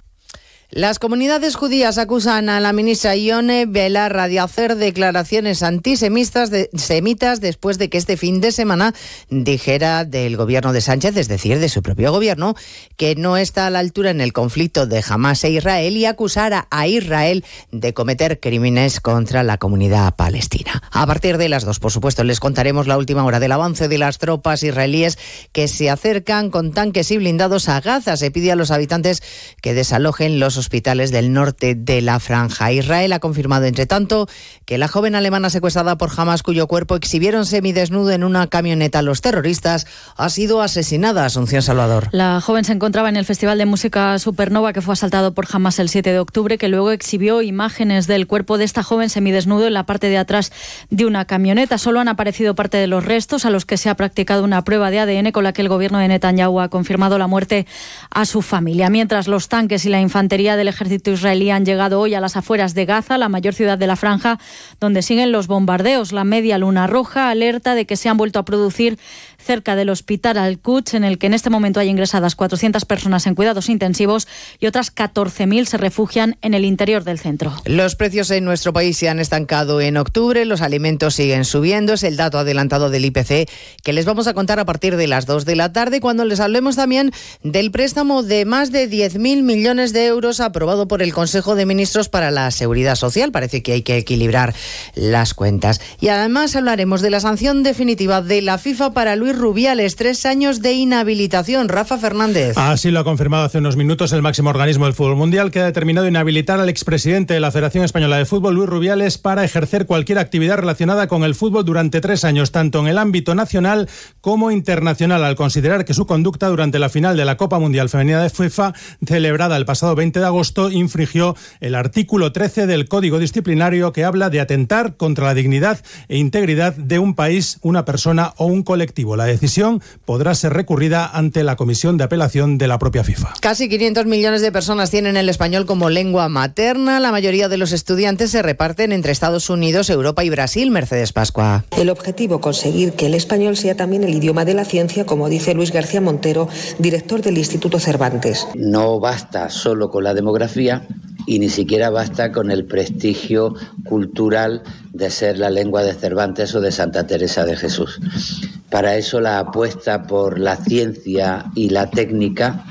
Las comunidades judías acusan a la ministra Ione Belarra de hacer declaraciones antisemitas semitas después de que este fin de semana dijera del gobierno de Sánchez, es decir, de su propio gobierno, que no está a la altura en el conflicto de Hamas e Israel y acusara a Israel de cometer crímenes contra la comunidad palestina. A partir de las dos, por supuesto, les contaremos la última hora del avance de las tropas israelíes que se acercan con tanques y blindados a Gaza. Se pide a los habitantes que desalojen los hospitales del norte de la franja. Israel ha confirmado, entre tanto, que la joven alemana secuestrada por Hamas, cuyo cuerpo exhibieron semidesnudo en una camioneta los terroristas, ha sido asesinada. Asunción Salvador. La joven se encontraba en el Festival de Música Supernova que fue asaltado por Hamas el 7 de octubre, que luego exhibió imágenes del cuerpo de esta joven semidesnudo en la parte de atrás de una camioneta. Solo han aparecido parte de los restos a los que se ha practicado una prueba de ADN con la que el gobierno de Netanyahu ha confirmado la muerte a su familia. Mientras los tanques y la infantería del ejército israelí han llegado hoy a las afueras de Gaza, la mayor ciudad de la franja, donde siguen los bombardeos. La media luna roja alerta de que se han vuelto a producir cerca del hospital Al-Quds, en el que en este momento hay ingresadas 400 personas en cuidados intensivos y otras 14.000 se refugian en el interior del centro. Los precios en nuestro país se han estancado en octubre, los alimentos siguen subiendo, es el dato adelantado del IPC que les vamos a contar a partir de las 2 de la tarde cuando les hablemos también del préstamo de más de 10.000 millones de euros aprobado por el Consejo de Ministros para la Seguridad Social. Parece que hay que equilibrar las cuentas. Y además hablaremos de la sanción definitiva de la FIFA para Luis Rubiales, tres años de inhabilitación. Rafa Fernández. Así lo ha confirmado hace unos minutos el máximo organismo del fútbol mundial que ha determinado inhabilitar al expresidente de la Federación Española de Fútbol, Luis Rubiales, para ejercer cualquier actividad relacionada con el fútbol durante tres años, tanto en el ámbito nacional como internacional, al considerar que su conducta durante la final de la Copa Mundial Femenina de FIFA, celebrada el pasado 20 de agosto, infringió el artículo 13 del Código Disciplinario que habla de atentar contra la dignidad e integridad de un país, una persona o un colectivo. La decisión podrá ser recurrida ante la Comisión de Apelación de la propia FIFA. Casi 500 millones de personas tienen el español como lengua materna. La mayoría de los estudiantes se reparten entre Estados Unidos, Europa y Brasil. Mercedes Pascua. El objetivo, conseguir que el español sea también el idioma de la ciencia, como dice Luis García Montero, director del Instituto Cervantes. No basta solo con la demografía y ni siquiera basta con el prestigio cultural de ser la lengua de Cervantes o de Santa Teresa de Jesús. Para eso la apuesta por la ciencia y la técnica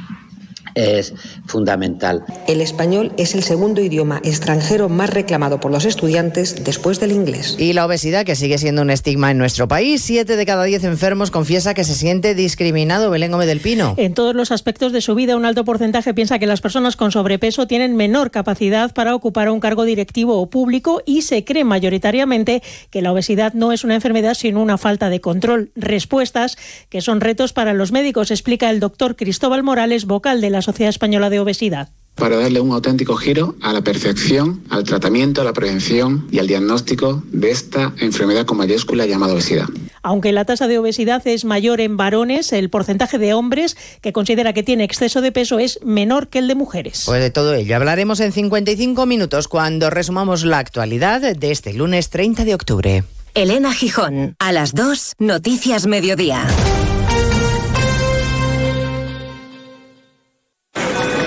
es fundamental. El español es el segundo idioma extranjero más reclamado por los estudiantes después del inglés. Y la obesidad, que sigue siendo un estigma en nuestro país. Siete de cada diez enfermos confiesa que se siente discriminado. Belén Gómez del Pino. En todos los aspectos de su vida, un alto porcentaje piensa que las personas con sobrepeso tienen menor capacidad para ocupar un cargo directivo o público y se cree mayoritariamente que la obesidad no es una enfermedad sino una falta de control. Respuestas que son retos para los médicos, explica el doctor Cristóbal Morales, vocal de la Sociedad Española de Obesidad para darle un auténtico giro a la perfección, al tratamiento, a la prevención y al diagnóstico de esta enfermedad con mayúscula llamada obesidad. Aunque la tasa de obesidad es mayor en varones, el porcentaje de hombres que considera que tiene exceso de peso es menor que el de mujeres. Pues de todo ello hablaremos en 55 minutos cuando resumamos la actualidad de este lunes 30 de octubre. Elena Gijón, a las 2, Noticias Mediodía.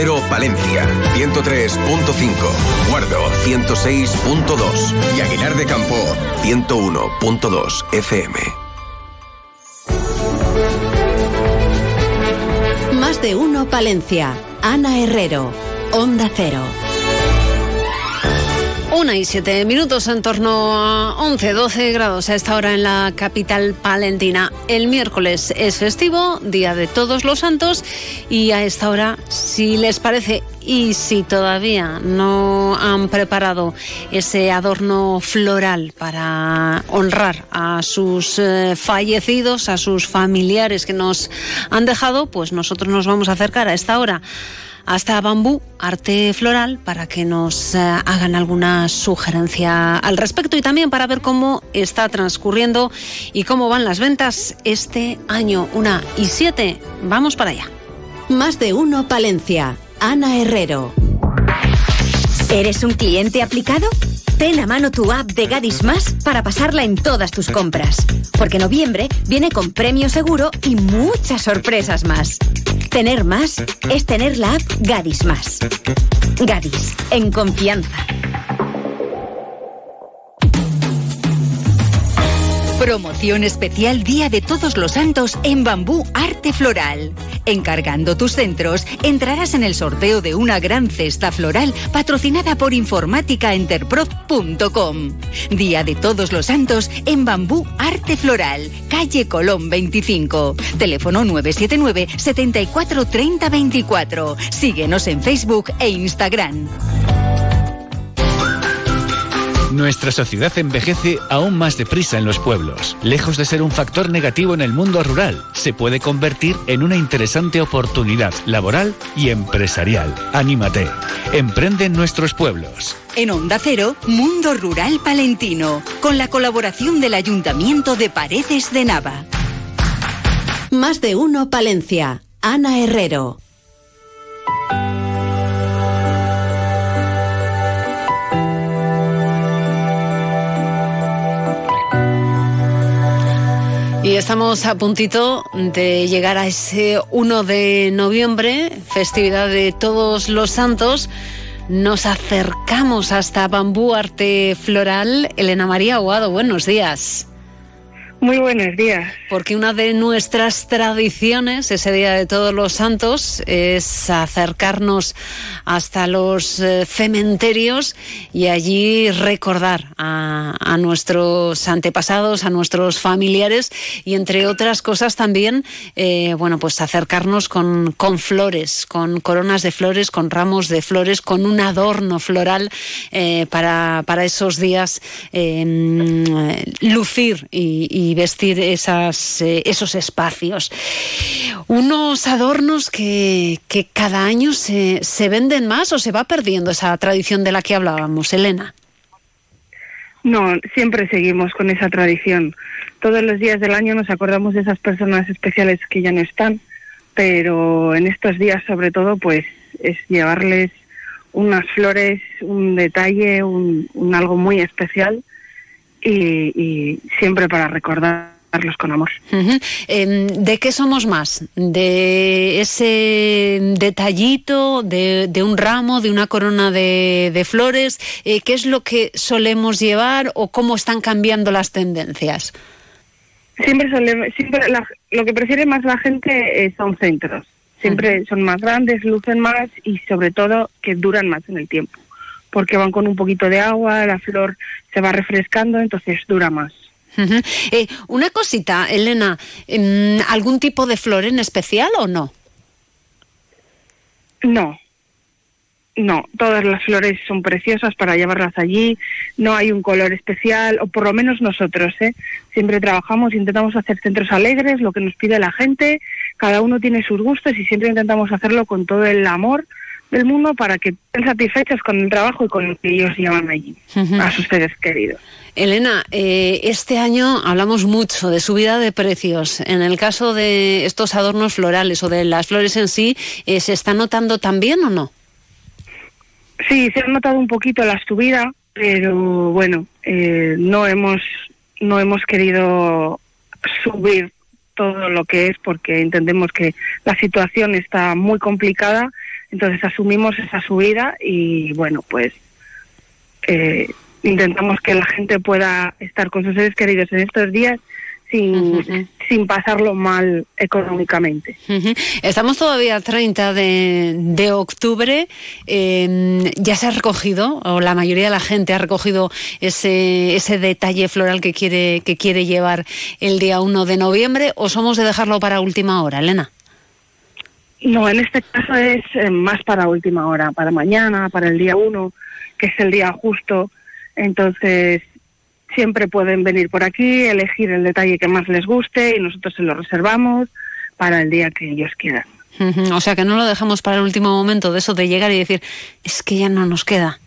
Cero Palencia, 103.5, Guardo, 106.2 y Aguilar de Campo, 101.2 FM. Más de uno Palencia. Ana Herrero. Onda Cero. Una y siete minutos en torno a 11, 12 grados a esta hora en la capital palentina. El miércoles es festivo, Día de Todos los Santos, y a esta hora, si les parece y si todavía no han preparado ese adorno floral para honrar a sus eh, fallecidos, a sus familiares que nos han dejado, pues nosotros nos vamos a acercar a esta hora hasta Bambú Arte Floral para que nos eh, hagan alguna sugerencia al respecto y también para ver cómo está transcurriendo y cómo van las ventas este año. Una y siete, vamos para allá. Más de uno Palencia. Ana Herrero. ¿Eres un cliente aplicado? Ten a mano tu app de Gadis Más para pasarla en todas tus compras. Porque noviembre viene con premio seguro y muchas sorpresas más. Tener más es tener la app Gadis Más. Gadis, en confianza. Promoción especial Día de Todos los Santos en Bambú Arte Floral. Encargando tus centros, entrarás en el sorteo de una gran cesta floral patrocinada por informáticaenterprof.com. Día de Todos los Santos en Bambú Arte Floral, calle Colón 25. Teléfono 979 74 30 24. Síguenos en Facebook e Instagram. Nuestra sociedad envejece aún más deprisa en los pueblos. Lejos de ser un factor negativo en el mundo rural, se puede convertir en una interesante oportunidad laboral y empresarial. Anímate. Emprende en nuestros pueblos. En Onda Cero, Mundo Rural Palentino, con la colaboración del Ayuntamiento de Paredes de Nava. Más de uno Palencia. Ana Herrero. Y estamos a puntito de llegar a ese 1 de noviembre, festividad de todos los santos. Nos acercamos hasta Bambú Arte Floral. Elena María Aguado, buenos días. Muy buenos días. Porque una de nuestras tradiciones, ese Día de Todos los Santos, es acercarnos hasta los eh, cementerios y allí recordar a, nuestros antepasados, a nuestros familiares y entre otras cosas también, eh, bueno, pues acercarnos con, con, flores, con coronas de flores, con ramos de flores, con un adorno floral eh, para, para, esos días lucir y, y vestir esas, eh, esos espacios. Unos adornos que, cada año se, se, venden más o se va perdiendo esa tradición de la que hablábamos, Elena. No, siempre seguimos con esa tradición. Todos los días del año nos acordamos de esas personas especiales que ya no están, pero en estos días sobre todo pues es llevarles unas flores, un detalle, un algo muy especial y, y siempre para recordarlos con amor. Uh -huh. eh, ¿De qué somos más? ¿De ese detallito, de, de un ramo, de una corona de, de flores? Eh, ¿Qué es lo que solemos llevar o cómo están cambiando las tendencias? Siempre, solemos, siempre la, lo que prefiere más la gente eh, son centros. Siempre uh -huh. son más grandes, lucen más y sobre todo que duran más en el tiempo porque van con un poquito de agua, la flor se va refrescando, entonces dura más. Uh -huh. eh, una cosita, Elena, ¿algún tipo de flor en especial o no? No, no, todas las flores son preciosas para llevarlas allí, no hay un color especial, o por lo menos nosotros, ¿eh? Siempre trabajamos, intentamos hacer centros alegres, lo que nos pide la gente, cada uno tiene sus gustos y siempre intentamos hacerlo con todo el amor del mundo para que estén satisfechos con el trabajo y con lo que ellos llevan allí, uh -huh. a sus seres queridos. Elena, eh, este año hablamos mucho de subida de precios. En el caso de estos adornos florales o de las flores en sí, eh, ¿se está notando también o no? Sí, se ha notado un poquito la subida, pero bueno, eh, no hemos no hemos querido subir todo lo que es porque entendemos que la situación está muy complicada entonces asumimos esa subida y bueno, pues eh, intentamos que la gente pueda estar con sus seres queridos en estos días sin, uh -huh. sin pasarlo mal económicamente. Uh -huh. Estamos todavía a 30 de, de octubre. Eh, ¿Ya se ha recogido, o la mayoría de la gente ha recogido ese, ese detalle floral que quiere, que quiere llevar el día 1 de noviembre, o somos de dejarlo para última hora, Elena? No, en este caso es eh, más para última hora, para mañana, para el día 1, que es el día justo. Entonces, siempre pueden venir por aquí, elegir el detalle que más les guste y nosotros se lo reservamos para el día que ellos quieran. O sea, que no lo dejamos para el último momento de eso de llegar y decir, es que ya no nos queda.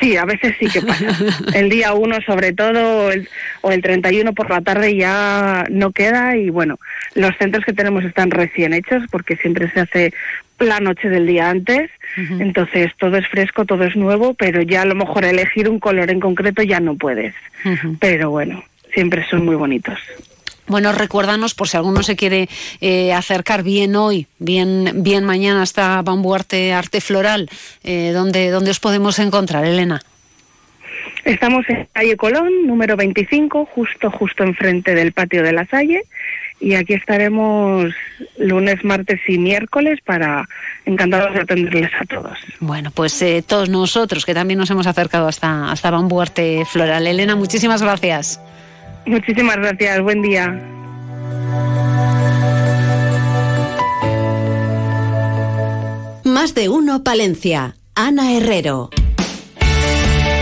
Sí, a veces sí que pasa. El día 1 sobre todo el, o el 31 por la tarde ya no queda y bueno, los centros que tenemos están recién hechos porque siempre se hace la noche del día antes, uh -huh. entonces todo es fresco, todo es nuevo, pero ya a lo mejor elegir un color en concreto ya no puedes. Uh -huh. Pero bueno, siempre son muy bonitos. Bueno, recuérdanos por si alguno se quiere eh, acercar bien hoy, bien, bien mañana hasta Bambú Arte, Floral, eh, ¿dónde, ¿dónde os podemos encontrar, Elena? Estamos en calle Colón, número 25, justo, justo enfrente del patio de la Salle. Y aquí estaremos lunes, martes y miércoles para encantados de atenderles a todos. Bueno, pues eh, todos nosotros que también nos hemos acercado hasta, hasta Bambú Arte Floral. Elena, muchísimas gracias. Muchísimas gracias, buen día. Más de uno, Palencia. Ana Herrero.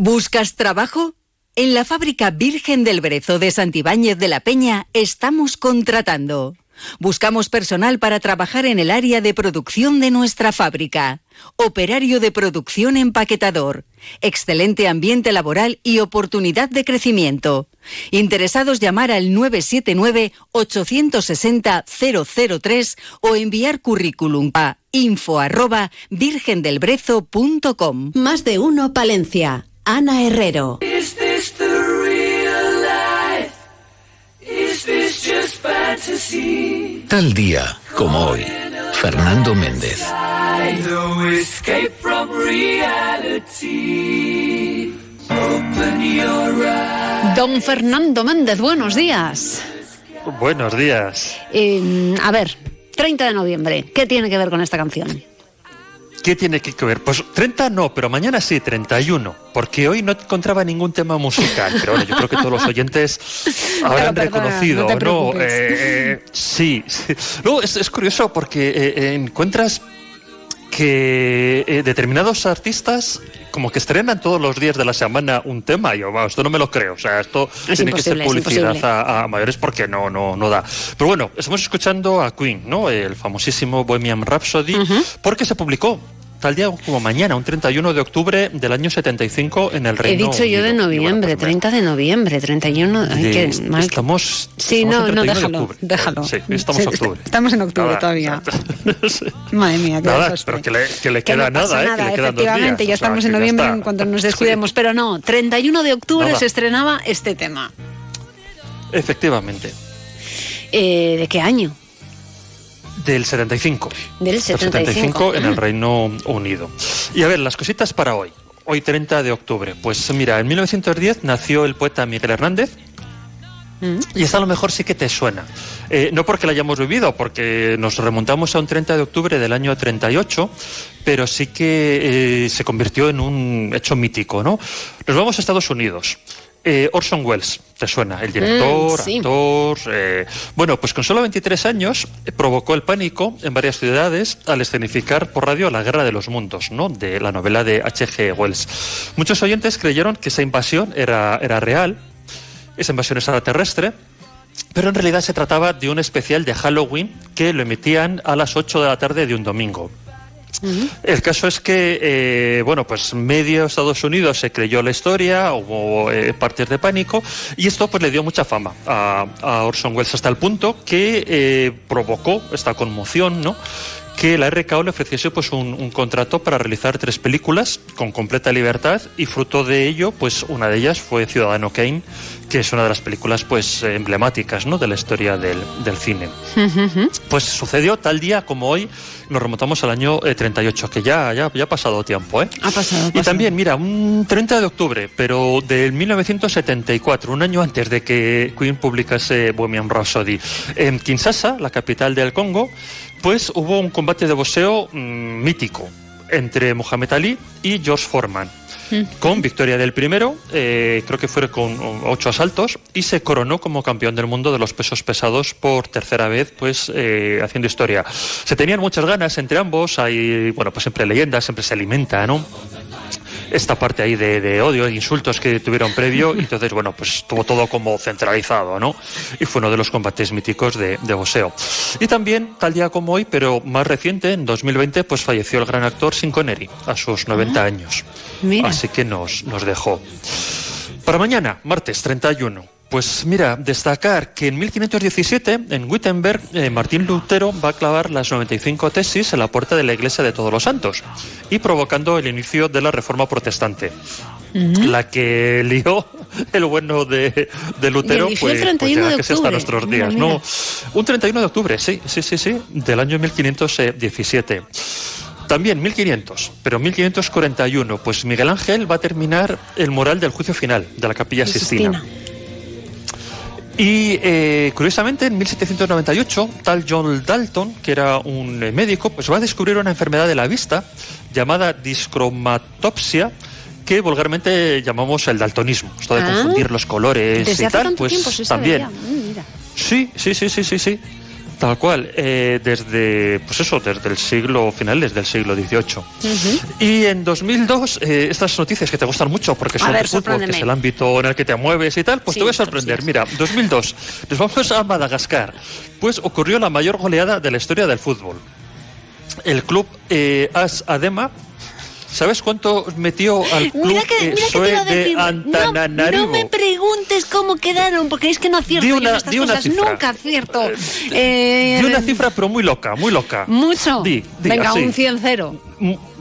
¿Buscas trabajo? En la fábrica Virgen del Brezo de Santibáñez de la Peña estamos contratando. Buscamos personal para trabajar en el área de producción de nuestra fábrica. Operario de producción empaquetador. Excelente ambiente laboral y oportunidad de crecimiento. Interesados llamar al 979-860-003 o enviar currículum a info virgendelbrezo.com. Más de uno Palencia. Ana Herrero. Is this the real life? Is this just fantasy? Tal día como hoy, Fernando Méndez. No escape from reality. Open your eyes. Don Fernando Méndez, buenos días. Buenos días. Eh, a ver, 30 de noviembre, ¿qué tiene que ver con esta canción? ¿Qué tiene que ver? Pues 30 no, pero mañana sí, 31. Porque hoy no encontraba ningún tema musical. Pero bueno, yo creo que todos los oyentes habrán perdona, reconocido, no te ¿no? Eh, eh, sí, sí. Luego es, es curioso porque eh, encuentras que eh, determinados artistas como que estrenan todos los días de la semana un tema yo, "Wow, esto no me lo creo, o sea, esto Es tiene que ser publicidad a, a mayores porque no, no, no da. Pero bueno, estamos escuchando a Queen, ¿no? El famosísimo Bohemian Rhapsody, porque se publicó tal día como mañana, un 31 de octubre del año 75 en el He Reino dicho yo de Unido. noviembre, 30 de noviembre, 31. ay, De- mal. estamos, Sí, estamos no, no, 31 de déjalo. Sí, estamos Sí, octubre. Estamos en octubre Nada, todavía. Madre mía, qué Nada, pero que le, que le Que queda no nada, ¿eh? nada, que le quedan dos efectivamente, días, ya sea, estamos en noviembre en cuanto nos descuidemos, pero no, 31 de octubre Nada. se estrenaba este tema. Efectivamente. Eh, ¿De qué año? Del 75. Del Del 75. en el Reino Unido. Y a ver, las cositas para hoy. Hoy 30 de octubre. Pues mira, en 1910 nació el poeta Miguel Hernández. Mm. Y esta a lo mejor sí que te suena. Eh, no porque la hayamos vivido, porque nos remontamos a un 30 de octubre del año 38, pero sí que eh, se convirtió en un hecho mítico, ¿no? Nos vamos a Estados Unidos. Eh, Orson Welles, ¿te suena? El director, Mm, sí. actor. eh, bueno, pues con solo 23 años provocó el pánico en varias ciudades al escenificar por radio La Guerra de los Mundos, ¿no? De la novela de H.G. Wells. Muchos oyentes creyeron que esa invasión era, era real, esa invasión extraterrestre, pero en realidad se trataba de un especial de Halloween que lo emitían a las 8 de la tarde de un domingo. El caso es que, eh, bueno, pues medio Estados Unidos se creyó la historia, hubo eh, partes de pánico y esto pues le dio mucha fama a, Orson Welles hasta el punto que eh, provocó esta conmoción, ¿no? que la RKO le ofreciese pues un contrato para realizar tres películas con completa libertad y fruto de ello pues una de ellas fue Ciudadano Kane que es una de las películas pues eh, emblemáticas ¿no? de la historia del, del cine. Pues sucedió tal día como hoy, nos remontamos al año eh, 38, que ya, ya, ya ha pasado tiempo, ¿eh? Ha pasado. Y también, mira, un 30 de octubre, pero del 1974, un año antes de que Queen publicase Bohemian Rhapsody, en Kinshasa, la capital del Congo, pues hubo un combate de boxeo mm, mítico entre Muhammad Ali y George Foreman con victoria del primero, eh, creo que fue con ocho asaltos, y se coronó como campeón del mundo de los pesos pesados por tercera vez, pues eh, haciendo historia. Se tenían muchas ganas entre ambos, hay, bueno, pues siempre leyendas, siempre se alimenta, ¿no? Esta parte ahí de, de odio e insultos que tuvieron previo y entonces bueno pues estuvo todo como centralizado no y fue uno de los combates míticos de, de boxeo y también tal día como hoy pero más reciente en 2020 pues falleció el gran actor Sin Connery a sus 90 años. Mira. así que nos, nos dejó. Para mañana martes 31 pues mira, destacar que en 1517, en Wittenberg, eh, Martín Lutero va a clavar las 95 tesis en la puerta de la iglesia de Todos los Santos y provocando el inicio de la reforma protestante. La que lió el bueno de, de Lutero, eligió el pues, pues 31 llega de que hasta nuestros días. mira. No, un 31 de octubre, sí, sí, sí, sí, del año 1517. También 1500, pero 1541, pues Miguel Ángel va a terminar el mural del juicio final de la Capilla Sistina. Y eh, curiosamente en 1798, tal John Dalton, que era un eh, médico, pues va a descubrir una enfermedad de la vista llamada discromatopsia, que vulgarmente llamamos el daltonismo. Esto de Ah. confundir los colores y tal, pues también. Mm, mira. Sí, sí, sí, sí, sí, sí. Tal cual. eh, desde, pues eso, desde el siglo, finales del siglo XVIII. Y en 2002, eh, estas noticias que te gustan mucho porque son ver, de fútbol, que es el ámbito en el que te mueves y tal, pues Sí, te voy a sorprender. Mira, 2002, nos vamos a Madagascar. Pues ocurrió la mayor goleada de la historia del fútbol. El club eh, AS Adema. ¿Sabes cuánto metió al club Mira que, eh, mira que te de decir. No, Antananarivo? no me preguntes cómo quedaron, porque es que no acierto Di yo una- en estas di una cosas. cifra. Nunca acierto. Eh, Di una cifra, pero muy loca, muy loca. Mucho. Di, di, Venga, así. un 100-0.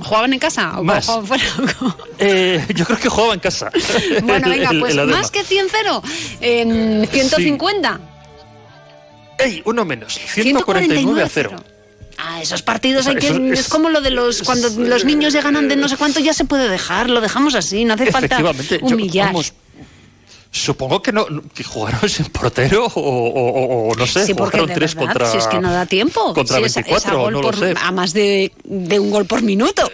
¿Jugaban en casa o Más. jugaban fuera? Eh, yo creo que jugaba en casa. bueno, venga, El- pues el Adema. más que 100-0. En 150. ¡Ey! Uno menos. 149 a 0. Ah, esos partidos hay que. eso Es, es- como lo de los. Cuando los niños ya ganan de no sé cuánto, ya se puede dejar, lo dejamos así, no hace falta Efectivamente, yo- humillar. vamos, supongo que no que jugaron sin portero o, o- o- no sé, sí, porque jugaron tres verdad, contra si es que no da tiempo. contra Si es- es a 24, gol no por- lo sé. A más de, de un gol por minuto.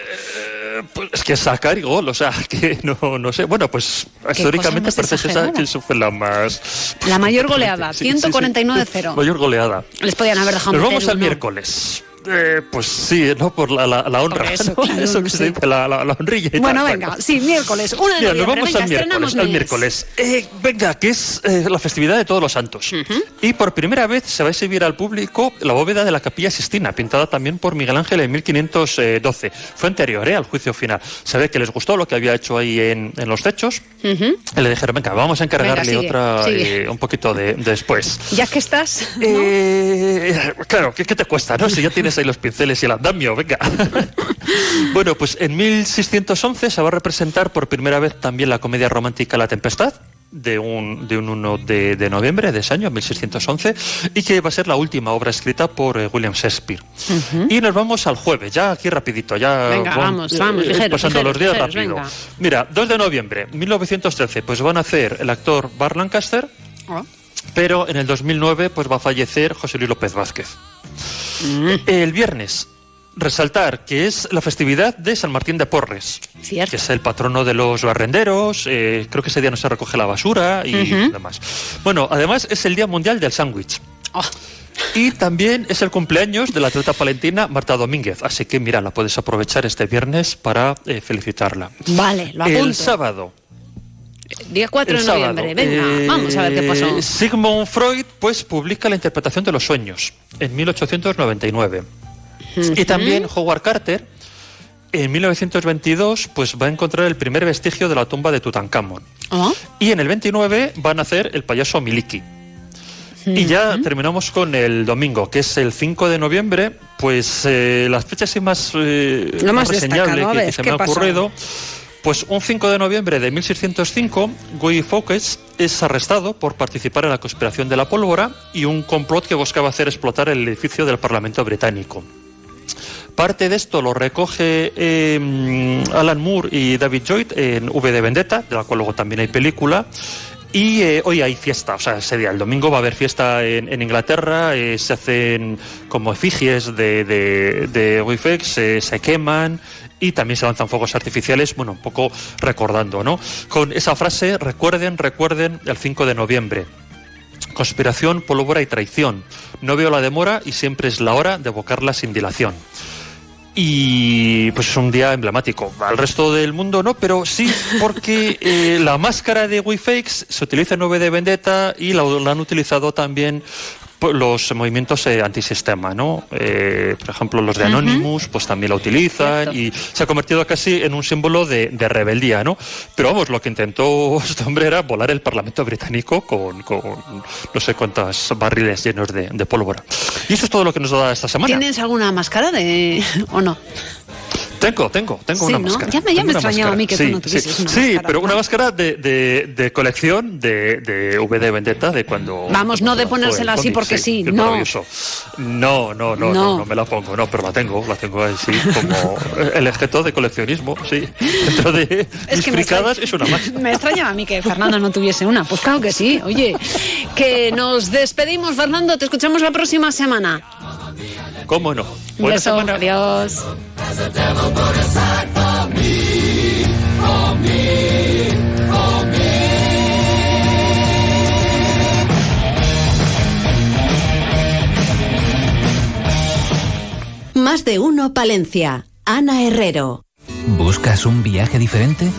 Pues es que sacar y gol, o sea, que no, no sé. Bueno, pues históricamente parece esa- exagerada. que eso fue la más... La mayor goleada, Sí, sí, sí. 149-0. Mayor goleada. Les podían haber dejado Nos meter vamos al miércoles. Eh, pues sí, ¿no? Por la, la- la honra. Por eso, ¿no? claro, Eso que sí. se dice, la, la, la honrilla y Bueno, tal. venga, sí, miércoles, 1 de Mira, nos vamos Venga, al miércoles. Al miércoles. Eh, venga, que es eh, la festividad de todos los santos. Y por primera vez se va a exhibir al público la bóveda de la Capilla Sistina, pintada también por Miguel Ángel en 1512. Fue anterior eh, al juicio final. Se ve que les gustó lo que había hecho ahí en, en los techos. Ujú. Y le dijeron, venga, vamos a encargarle Venga, sigue, otra sigue. eh, un poquito de, después. Ya que estás. Eh, claro, ¿qué, qué te cuesta, no? Si ya tienes ahí los pinceles y el andamio, venga. bueno, pues en 1611 se va a representar por primera vez también la comedia romántica La Tempestad. De un, de un 1 de, de noviembre de ese año, 1611, y que va a ser la última obra escrita por eh, William Shakespeare. Y nos vamos al jueves, ya aquí rapidito, ya Venga, vamos, vamos, ligeros, pasando ligeros, los días ligeros, rápido. venga. Mira, 2 de noviembre, 1913, pues van a hacer el actor Bar Lancaster, Ah. Pero en el 2009 pues va a fallecer José Luis López Vázquez. El viernes, resaltar que es la festividad de San Martín de Porres, que es el patrono de los barrenderos, eh, creo que ese día no se recoge la basura y Ujú. demás. Bueno, además es el Día Mundial del Sándwich. Y también es el cumpleaños de la atleta palentina Marta Domínguez, así que mira, la puedes aprovechar este viernes para eh, felicitarla. Vale, lo apunto. El sábado, Día 4 de noviembre. Venga, eh, vamos a ver qué pasó. Sigmund Freud pues publica la interpretación de los sueños en 1899. Y también Howard Carter en 1922 pues va a encontrar el primer vestigio de la tumba de Tutankamón. Ah. Y en el 29 van a hacer el payaso Miliki. Y ya terminamos con el domingo, que es el 5 de noviembre. Pues eh, las fechas así más, eh, Lo más reseñable destacado, a que, que se ¿qué me ha ocurrido. Pues un 5 de noviembre de 1605, Guy Fawkes es arrestado por participar en la conspiración de la pólvora y un complot que buscaba hacer explotar el edificio del Parlamento británico. Parte de esto lo recoge eh, Alan Moore y David Lloyd en V de Vendetta, de la cual luego también hay película. Y eh, hoy hay fiesta, o sea, ese día, el domingo va a haber fiesta en, Inglaterra, eh, se hacen como efigies de, de, de eh, se queman y también se lanzan fuegos artificiales, bueno, un poco recordando, ¿no? Con esa frase, recuerden, recuerden el 5 de noviembre. Conspiración, pólvora y traición. No veo la demora y siempre es la hora de evocarla sin dilación. Y pues es un día emblemático. Al resto del mundo no, pero sí porque eh, la máscara de WeFakes se utiliza en 9 de Vendetta y la, han utilizado también los movimientos eh, antisistema, ¿no? Eh, por ejemplo, los de. Anonymous pues también la utilizan y se ha convertido casi en un símbolo de, de rebeldía, ¿no? Pero vamos, lo que intentó este hombre era volar el Parlamento británico con, con no sé cuántos barriles llenos de, de pólvora. Y eso es todo lo que nos da esta semana. ¿Tienes alguna máscara de o no? Tengo, tengo, tengo Sí, una ¿no? máscara. Ya me- ya extrañaba máscara. a mí que tú sí, no tuvieses sí. una Sí, pero una máscara de, de, de colección de, de V de Vendetta, de cuando... Vamos, no de ponérsela así porque sí, no. No, no, no, no, me la pongo, no, pero la tengo, la tengo así como el objeto de coleccionismo, sí. Dentro de Es mis que fricadas es una máscara. Me extrañaba a mí que Fernando no tuviese una. Pues claro que sí. Oye, que nos despedimos, Fernando. Te escuchamos la próxima semana. ¿Cómo no? Buena beso. semana. Adiós. Más de uno Palencia. Ana Herrero. ¿Buscas un viaje diferente?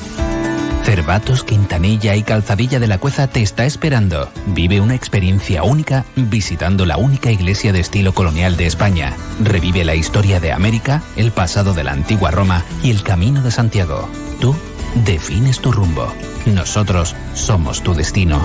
Cervatos, Quintanilla y Calzadilla de la Cueza te está esperando. Vive una experiencia única visitando la única iglesia de estilo colonial de España. Revive la historia de América, el pasado de la antigua Roma y el camino de Santiago. Tú defines tu rumbo. Nosotros somos tu destino.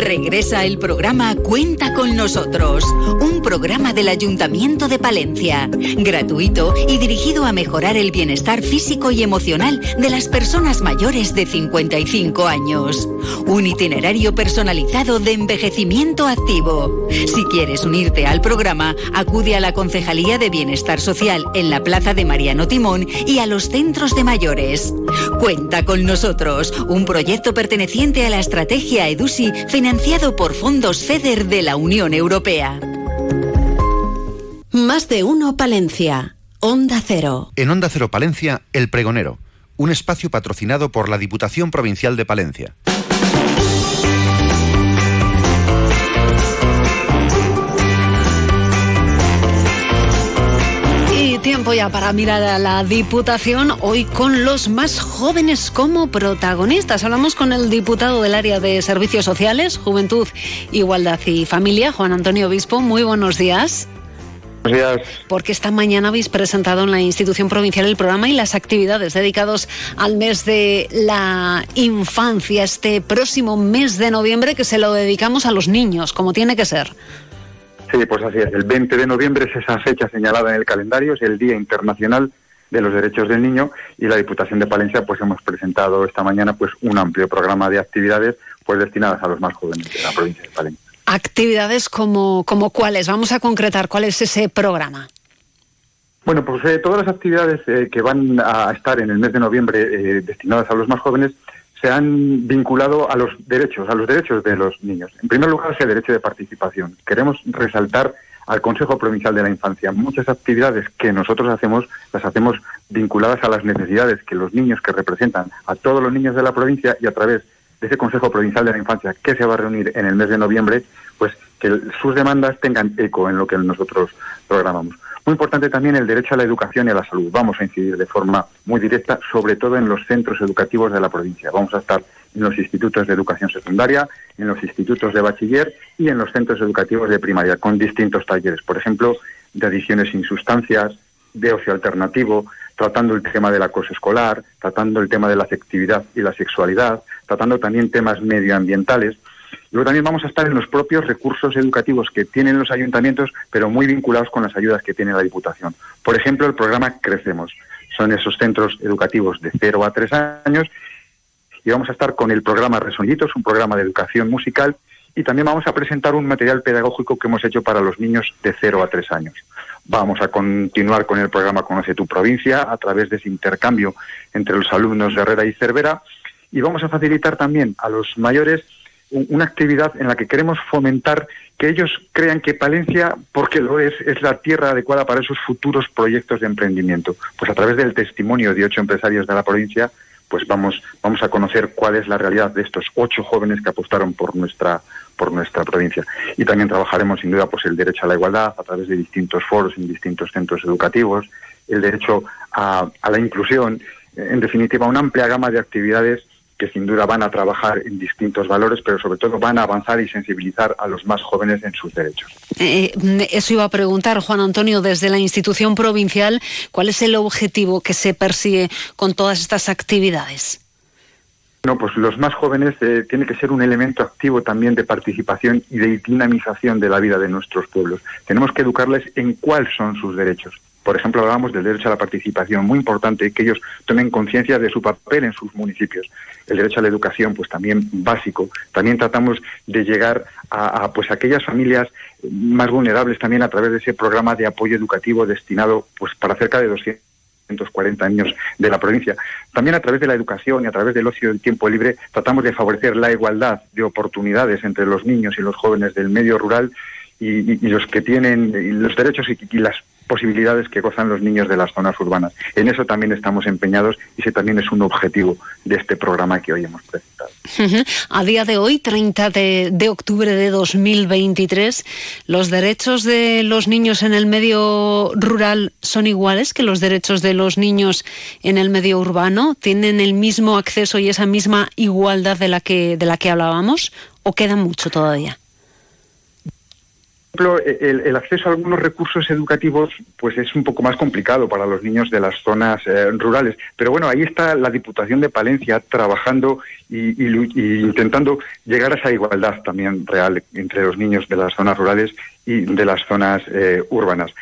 Regresa el programa Cuenta con nosotros, un programa del Ayuntamiento de Palencia, gratuito y dirigido a mejorar el bienestar físico y emocional de las personas mayores de 55 años. Un itinerario personalizado de envejecimiento activo. Si quieres unirte al programa, acude a la Concejalía de Bienestar Social en la Plaza de Mariano Timón y a los centros de mayores. Cuenta con nosotros, un proyecto perteneciente a la estrategia EDUSI financiado por fondos FEDER de la Unión Europea. Más de uno Palencia. Onda Cero. En Onda Cero Palencia, El Pregonero, un espacio patrocinado por la Diputación Provincial de Palencia. Tiempo ya para mirar a la Diputación, hoy con los más jóvenes como protagonistas. Hablamos con el diputado del área de Servicios Sociales, Juventud, Igualdad y Familia, Juan Antonio Obispo. Muy buenos días. Buenos días. Porque esta mañana habéis presentado en la institución provincial el programa y las actividades dedicados al mes de la infancia, este próximo mes de noviembre que se lo dedicamos a los niños, como tiene que ser. Sí, pues así es. El 20 de noviembre es esa fecha señalada en el calendario, es el Día Internacional de los Derechos del Niño y la Diputación de Palencia pues hemos presentado esta mañana pues un amplio programa de actividades pues destinadas a los más jóvenes de la provincia de Palencia. Actividades como, como cuáles. Vamos a concretar cuál es ese programa. Bueno, pues eh, todas las actividades eh, que van a estar en el mes de noviembre eh, destinadas a los más jóvenes se han vinculado a los derechos, a los derechos de los niños. En primer lugar, es el derecho de participación. Queremos resaltar al Consejo Provincial de la Infancia. Muchas actividades que nosotros hacemos las hacemos vinculadas a las necesidades que los niños que representan a todos los niños de la provincia y a través de ese Consejo Provincial de la Infancia que se va a reunir en el mes de noviembre, pues que sus demandas tengan eco en lo que nosotros programamos. Muy importante también el derecho a la educación y a la salud. Vamos a incidir de forma muy directa, sobre todo en los centros educativos de la provincia. Vamos a estar en los institutos de educación secundaria, en los institutos de bachiller y en los centros educativos de primaria, con distintos talleres. Por ejemplo, de adiciones sin sustancias, de ocio alternativo, tratando el tema del acoso escolar, tratando el tema de la afectividad y la sexualidad, tratando también temas medioambientales. Luego también vamos a estar en los propios recursos educativos que tienen los ayuntamientos, pero muy vinculados con las ayudas que tiene la Diputación. Por ejemplo, el programa Crecemos. Son esos centros educativos de 0 a 3 años. Y vamos a estar con el programa Resonitos, un programa de educación musical. Y también vamos a presentar un material pedagógico que hemos hecho para los niños de 0 a 3 años. Vamos a continuar con el programa Conoce tu provincia a través de ese intercambio entre los alumnos de Herrera y Cervera y vamos a facilitar también a los mayores una actividad en la que queremos fomentar que ellos crean que Palencia, porque lo es, es la tierra adecuada para esos futuros proyectos de emprendimiento. Pues a través del testimonio de ocho empresarios de la provincia, pues vamos, vamos a conocer cuál es la realidad de estos ocho jóvenes que apostaron por nuestra, por nuestra provincia. Y también trabajaremos sin duda pues el derecho a la igualdad a través de distintos foros en distintos centros educativos, el derecho a, a la inclusión, en definitiva una amplia gama de actividades que sin duda van a trabajar en distintos valores, pero sobre todo van a avanzar y sensibilizar a los más jóvenes en sus derechos. Eh, eso iba a preguntar, Juan Antonio, desde la institución provincial, ¿cuál es el objetivo que se persigue con todas estas actividades? No, pues los más jóvenes eh, tiene que ser un elemento activo también de participación y de dinamización de la vida de nuestros pueblos. Tenemos que educarles en cuáles son sus derechos. Por ejemplo, hablábamos del derecho a la participación, muy importante que ellos tomen conciencia de su papel en sus municipios. El derecho a la educación, pues también básico. También tratamos de llegar a, a, pues aquellas familias más vulnerables también a través de ese programa de apoyo educativo destinado pues para cerca de 240 años de la provincia. También a través de la educación y a través del ocio del tiempo libre tratamos de favorecer la igualdad de oportunidades entre los niños y los jóvenes del medio rural y, los que tienen los derechos y las posibilidades que gozan los niños de las zonas urbanas. En eso también estamos empeñados y ese también es un objetivo de este programa que hoy hemos presentado. A día de hoy, 30 de, de, octubre de 2023, ¿los derechos de los niños en el medio rural son iguales que los derechos de los niños en el medio urbano? ¿Tienen el mismo acceso y esa misma igualdad de la que, de la que hablábamos? ¿O queda mucho todavía? Ejemplo, el, el, acceso a algunos recursos educativos pues es un poco más complicado para los niños de las zonas eh, rurales. Pero bueno, ahí está la Diputación de Palencia trabajando y, intentando llegar a esa igualdad también real entre los niños de las zonas rurales y de las zonas eh, urbanas.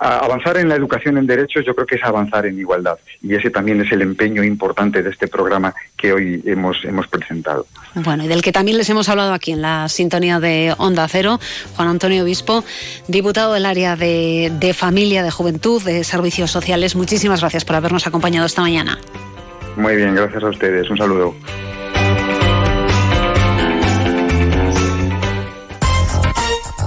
Avanzar en la educación en derechos yo creo que es avanzar en igualdad y ese también es el empeño importante de este programa que hoy hemos, hemos presentado. Bueno, y del que también les hemos hablado aquí en la sintonía de Onda Cero, Juan Antonio Obispo, diputado del área de, de Familia, de Juventud, de Servicios Sociales. Muchísimas gracias por habernos acompañado esta mañana. Muy bien, gracias a ustedes. Un saludo.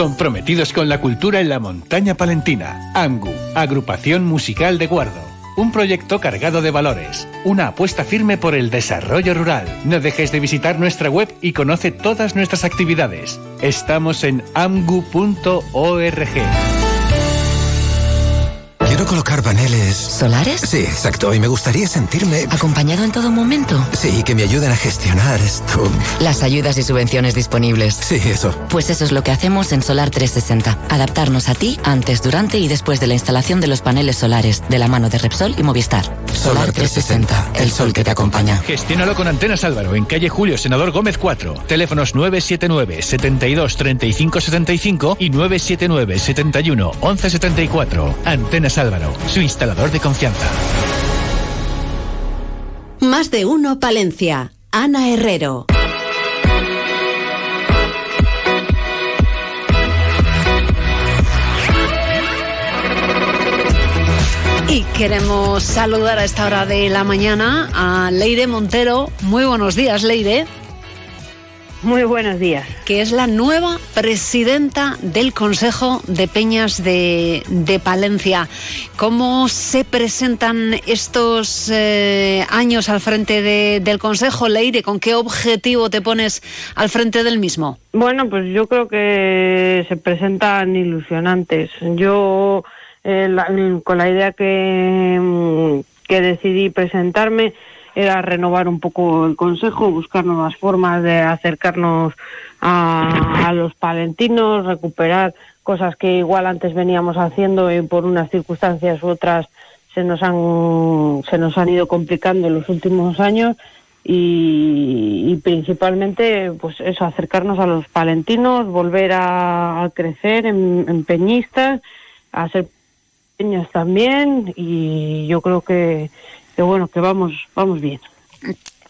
comprometidos con la cultura en la montaña palentina. AMGU, Agrupación Musical de Guardo. Un proyecto cargado de valores. Una apuesta firme por el desarrollo rural. No dejes de visitar nuestra web y conoce todas nuestras actividades. Estamos en amgu.org. Quiero colocar paneles. ¿Solares? Sí, exacto. Y me gustaría sentirme. ¿Acompañado en todo momento? Sí, que me ayuden a gestionar esto. Las ayudas y subvenciones disponibles. Sí, eso. Pues eso es lo que hacemos en Solar 360. Adaptarnos a ti antes, durante y después de la instalación de los paneles solares, de la mano de Repsol y Movistar. Solar 360, el sol que te acompaña. Gestiónalo con Antenas Álvaro, en calle Julio, Senador Gómez 4. Teléfonos 979 72 35 75 y 979 71 11 74. Antenas Álvaro, su instalador de confianza. Más de uno Palencia. Ana Herrero. Y queremos saludar a esta hora de la mañana a Leire Montero. Muy buenos días, Leire. Muy buenos días. Que es la nueva presidenta del Consejo de Peñas de, de Palencia. ¿Cómo se presentan estos eh, años al frente de, del Consejo, Leire? ¿Con qué objetivo te pones al frente del mismo? Bueno, pues yo creo que se presentan ilusionantes. Yo, eh, la, con la idea que, que decidí presentarme, era renovar un poco el consejo, buscar nuevas formas de acercarnos a, a, los palentinos, recuperar cosas que igual antes veníamos haciendo y por unas circunstancias u otras se nos han se nos han ido complicando en los últimos años y, y principalmente pues eso acercarnos a los palentinos volver a, a crecer en, en peñistas a ser peñas también y yo creo que, que bueno que vamos vamos bien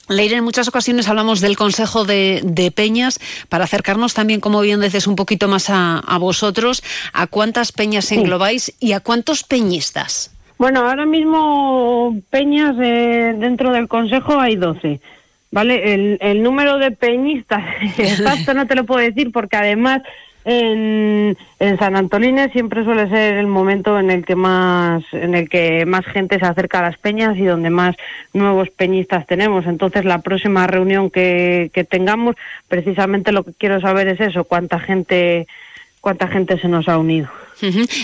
Leire, en muchas ocasiones hablamos del Consejo de, de Peñas para acercarnos también, como bien dices, un poquito más a, a vosotros. ¿A cuántas peñas englobáis y a cuántos peñistas? Bueno, ahora mismo peñas eh, dentro del Consejo hay 12. ¿Vale? El, el número de peñistas exacto no te lo puedo decir porque además en, en San Antolín siempre suele ser el momento en el que más en el que más gente se acerca a las peñas y donde más nuevos peñistas tenemos. Entonces la próxima reunión que, que tengamos, precisamente lo que quiero saber es eso, cuánta gente cuánta gente se nos ha unido.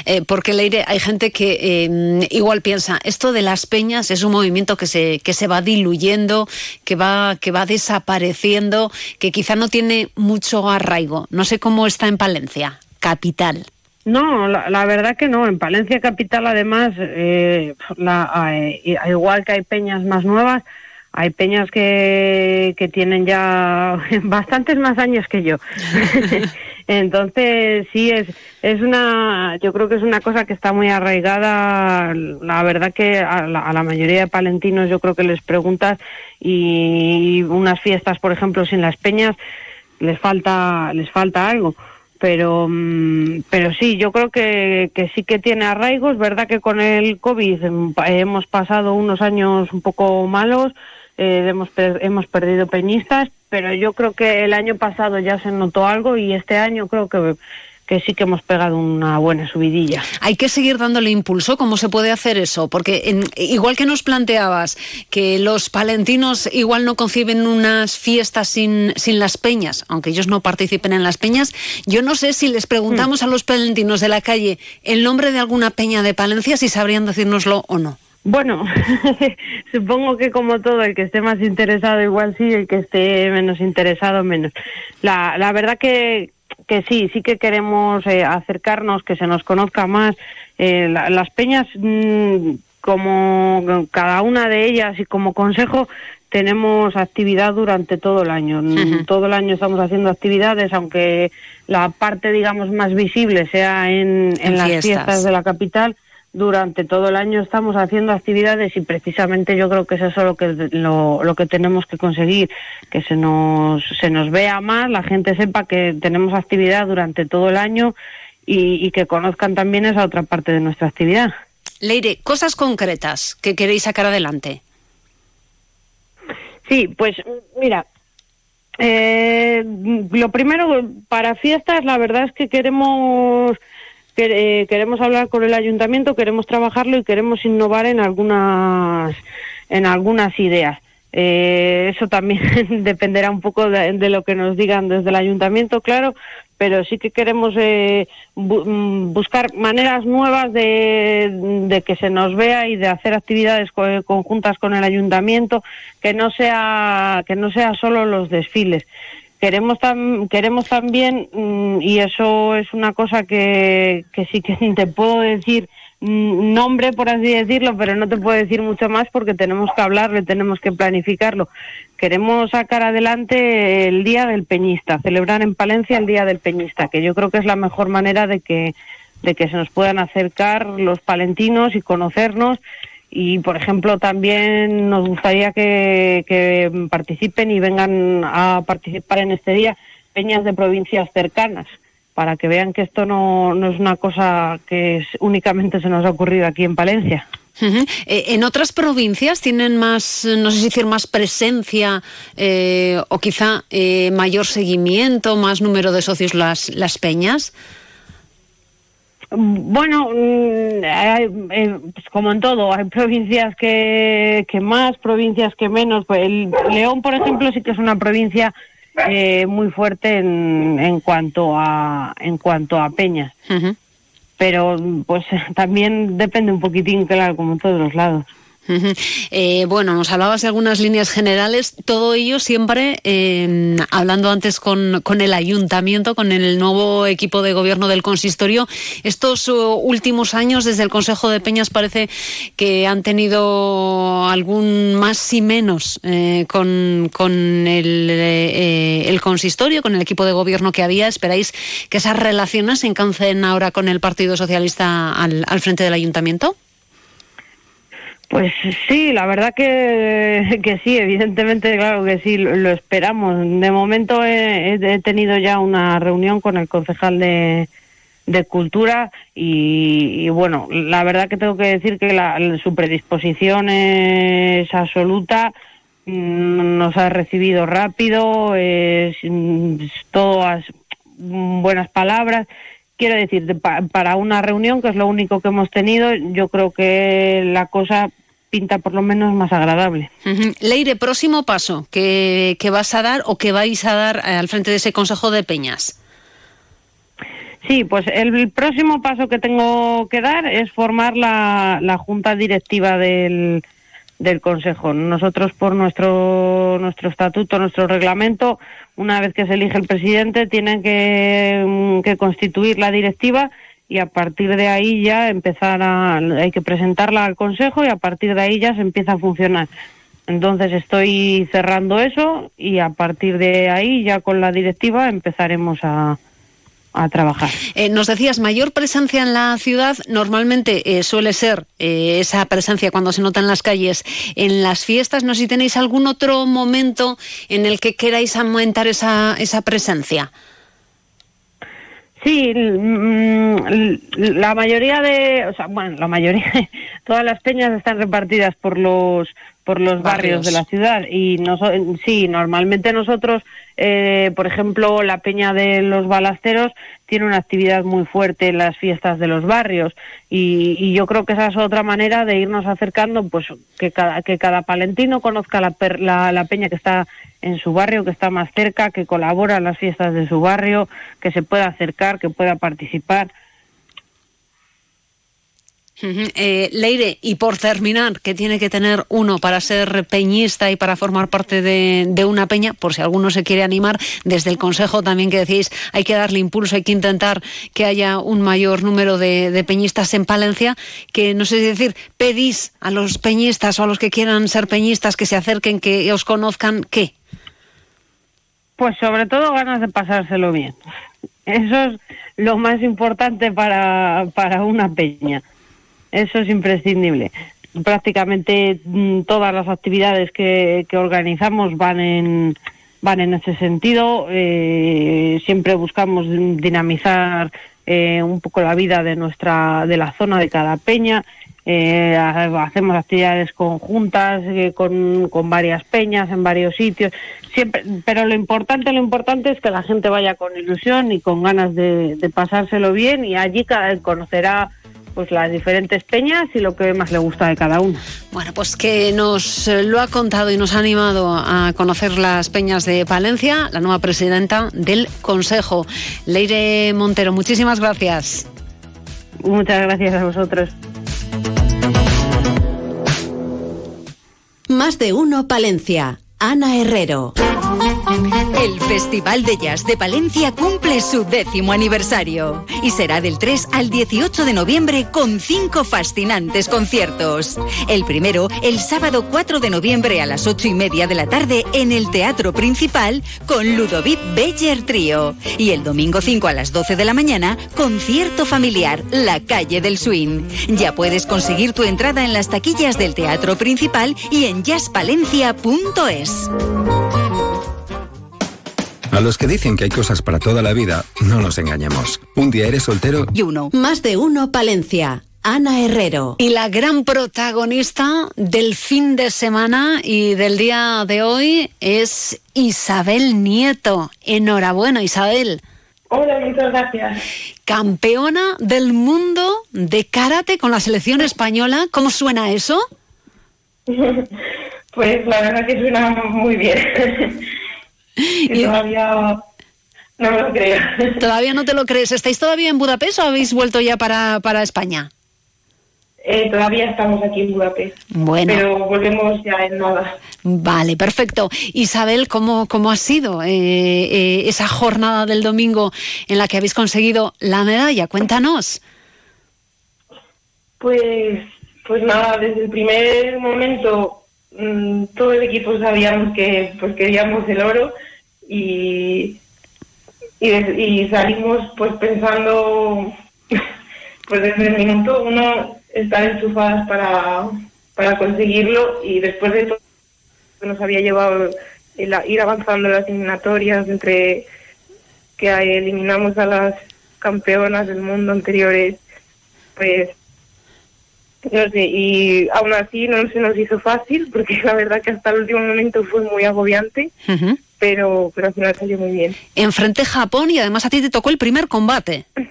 Eh, porque Leire, hay gente que eh, igual piensa, esto de las peñas es un movimiento que se, que se va diluyendo, que va, que va desapareciendo, que quizá no tiene mucho arraigo. No sé cómo está en Palencia, capital. No, la, la verdad que no. En Palencia Capital, además, eh, la- eh, igual que hay peñas más nuevas, hay peñas que, que tienen ya bastantes más años que yo. Entonces, sí, es, es una, yo creo que es una cosa que está muy arraigada. La verdad que a la, a la mayoría de palentinos yo creo que les preguntas y unas fiestas, por ejemplo, sin las peñas, les falta, les falta algo pero mm, pero sí yo creo que, que sí que tiene arraigo es verdad que con el covid mm, hemos pasado unos años un poco malos eh, hemos per- hemos perdido peñistas pero yo creo que el año pasado ya se notó algo y este año creo que que sí que hemos pegado una buena subidilla Hay que seguir dándole impulso. ¿Cómo se puede hacer eso? Porque en- igual que nos planteabas que los palentinos igual no conciben unas fiestas sin, sin las peñas, aunque ellos no participen en las peñas, yo no sé si les preguntamos a los palentinos de la calle el nombre de alguna peña de Palencia, si sabrían decírnoslo o no. Bueno, supongo que como todo, el que esté más interesado igual sí, el que esté menos interesado menos. La, la verdad que, que sí, sí que queremos eh, acercarnos, que se nos conozca más. Eh, la- las peñas, mm, como cada una de ellas y como consejo, tenemos actividad durante todo el año. Mm, Todo el año estamos haciendo actividades, aunque la parte, digamos, más visible sea en, en En las fiestas. fiestas de la capital durante todo el año estamos haciendo actividades y precisamente yo creo que es eso lo que lo, lo que tenemos que conseguir que se nos se nos vea más la gente sepa que tenemos actividad durante todo el año y, y que conozcan también esa otra parte de nuestra actividad Leire, cosas concretas que queréis sacar adelante. Sí, pues mira, eh, lo primero para fiestas, la verdad es que queremos que- eh, queremos hablar con el ayuntamiento, queremos trabajarlo y queremos innovar en algunas en algunas ideas. Eh, eso también dependerá un poco de, lo que nos digan desde el ayuntamiento, claro, pero sí que queremos eh, mm, buscar maneras nuevas de, de que se nos vea y de hacer actividades co- conjuntas con el ayuntamiento, que no sea que no sea solo los desfiles. Queremos tam- queremos también mm, y eso es una cosa que, sí que te puedo decir mm, nombre por así decirlo, pero no te puedo decir mucho más porque tenemos que hablarlo tenemos que planificarlo. Queremos sacar adelante el Día del Peñista, celebrar en Palencia el Día del Peñista, que yo creo que es la mejor manera de que de que se nos puedan acercar los palentinos y conocernos y por ejemplo también nos gustaría que, participen y vengan a participar en este día peñas de provincias cercanas para que vean que esto no, no es una cosa que es- únicamente se nos ha ocurrido aquí en Palencia. Eh, ¿En otras provincias tienen más, no sé si decir, más presencia eh, o quizá eh, mayor seguimiento, más número de socios las, las peñas? Bueno, mm, eh, pues como en todo, hay provincias que, que más, provincias que menos. Pues el León, por ejemplo, sí que es una provincia eh, muy fuerte en, en cuanto a en cuanto a peñas. Pero pues también depende un poquitín, claro, como en todos los lados. Eh, bueno, nos hablabas de algunas líneas generales, todo ello siempre eh, hablando antes con, el ayuntamiento, con el nuevo equipo de gobierno del consistorio. Estos uh, últimos años, desde el Consejo de Peñas, parece que han tenido algún más y menos eh, con, eh, el consistorio, con el equipo de gobierno que había. ¿Esperáis que esas relaciones se encancen ahora con el Partido Socialista al, al frente del ayuntamiento? Pues sí, la verdad que, que sí, evidentemente, claro que sí, lo, esperamos. De momento he, tenido ya una reunión con el concejal de, de Cultura y, y, bueno, la verdad que tengo que decir que la- su predisposición es absoluta. Mm, Nos ha recibido rápido, es, mm, todas buenas palabras. Quiero decir, de- pa- para una reunión, que es lo único que hemos tenido, yo creo que la cosa pinta por lo menos más agradable. Leire, próximo paso que, que vas a dar o que vais a dar al frente de ese Consejo de Peñas. Sí, pues el próximo paso que tengo que dar es formar la, la junta directiva del, del Consejo. Nosotros, por nuestro, nuestro estatuto, nuestro reglamento, una vez que se elige el presidente, tienen que, mm, que constituir la directiva y a partir de ahí ya empezar a. hay que presentarla al Consejo y a partir de ahí ya se empieza a funcionar. Entonces estoy cerrando eso y a partir de ahí ya con la directiva empezaremos a, a trabajar. Eh, nos decías, mayor presencia en la ciudad, normalmente eh, suele ser eh, esa presencia cuando se nota en las calles, en las fiestas. No sé si tenéis algún otro momento en el que queráis aumentar esa, esa presencia. Sí, mm, la mayoría de, o sea, bueno, la mayoría, todas las peñas están repartidas por los por los barrios, Barrios. de la ciudad y sí, normalmente nosotros, eh, por ejemplo, la peña de los balasteros tiene una actividad muy fuerte en las fiestas de los barrios y, y yo creo que esa es otra manera de irnos acercando, pues que cada que cada palentino conozca la, per- la, la peña que está en su barrio, que está más cerca, que colabora en las fiestas de su barrio, que se pueda acercar, que pueda participar. Eh, Leire, y por terminar, ¿qué tiene que tener uno para ser peñista y para formar parte de, una peña? Por si alguno se quiere animar, desde el Consejo también que decís, hay que darle impulso, hay que intentar que haya un mayor número de, de peñistas en Palencia, que no sé si decir, pedís a los peñistas o a los que quieran ser peñistas que se acerquen, que os conozcan, ¿qué? Pues sobre todo ganas de pasárselo bien. Eso es lo más importante para, para una peña. Eso es imprescindible. Prácticamente mm, todas las actividades que, que organizamos van en, van en ese sentido. Eh, siempre buscamos dinamizar eh, un poco la vida de nuestra de la zona de cada peña. Eh, ha- hacemos actividades conjuntas eh, con, con varias peñas en varios sitios. Siempre, pero lo importante, lo importante es que la gente vaya con ilusión y con ganas de, de pasárselo bien y allí conocerá pues las diferentes peñas y lo que más le gusta de cada una. Bueno, pues que nos eh, lo ha contado y nos ha animado a conocer las peñas de Palencia, la nueva presidenta del Consejo, Leire Montero. Muchísimas gracias. Muchas gracias a vosotros. Más de uno Palencia. Ana Herrero. El Festival de Jazz de Palencia cumple su décimo aniversario y será del 3 al 18 de noviembre con cinco fascinantes conciertos. El primero, el sábado 4 de noviembre a las 8 y media de la tarde en el Teatro Principal con Ludovic Beller Trío. Y el domingo 5 a las 12 de la mañana, concierto familiar La Calle del Swing. Ya puedes conseguir tu entrada en las taquillas del Teatro Principal y en jazzpalencia.es. A los que dicen que hay cosas para toda la vida, no nos engañemos. Un día eres soltero y uno. Más de uno Palencia. Ana Herrero. Y la gran protagonista del fin de semana y del día de hoy es Isabel Nieto. Enhorabuena, Isabel. Hola, muchas gracias. Campeona del mundo de karate con la selección española. ¿Cómo suena eso? Pues la verdad que suena muy bien. Y todavía no me lo creo. ¿Todavía no te lo crees? ¿Estáis todavía en Budapest o habéis vuelto ya para, para España? Eh, todavía estamos aquí en Budapest. Bueno. Pero volvemos ya en nada. Vale, perfecto. Isabel, ¿cómo, cómo ha sido eh, eh, esa jornada del domingo en la que habéis conseguido la medalla? Cuéntanos. Pues, pues nada, desde el primer momento mm, todo el equipo sabíamos que pues queríamos el oro y, y, salimos pues pensando pues desde el minuto uno estar enchufadas para, para conseguirlo y después de todo nos había llevado el ir avanzando las eliminatorias entre que eliminamos a las campeonas del mundo anteriores pues no sé, y aún así no se nos hizo fácil, porque la verdad que hasta el último momento fue muy agobiante, pero, pero al final salió muy bien. Enfrenté Japón y además a ti te tocó el primer combate.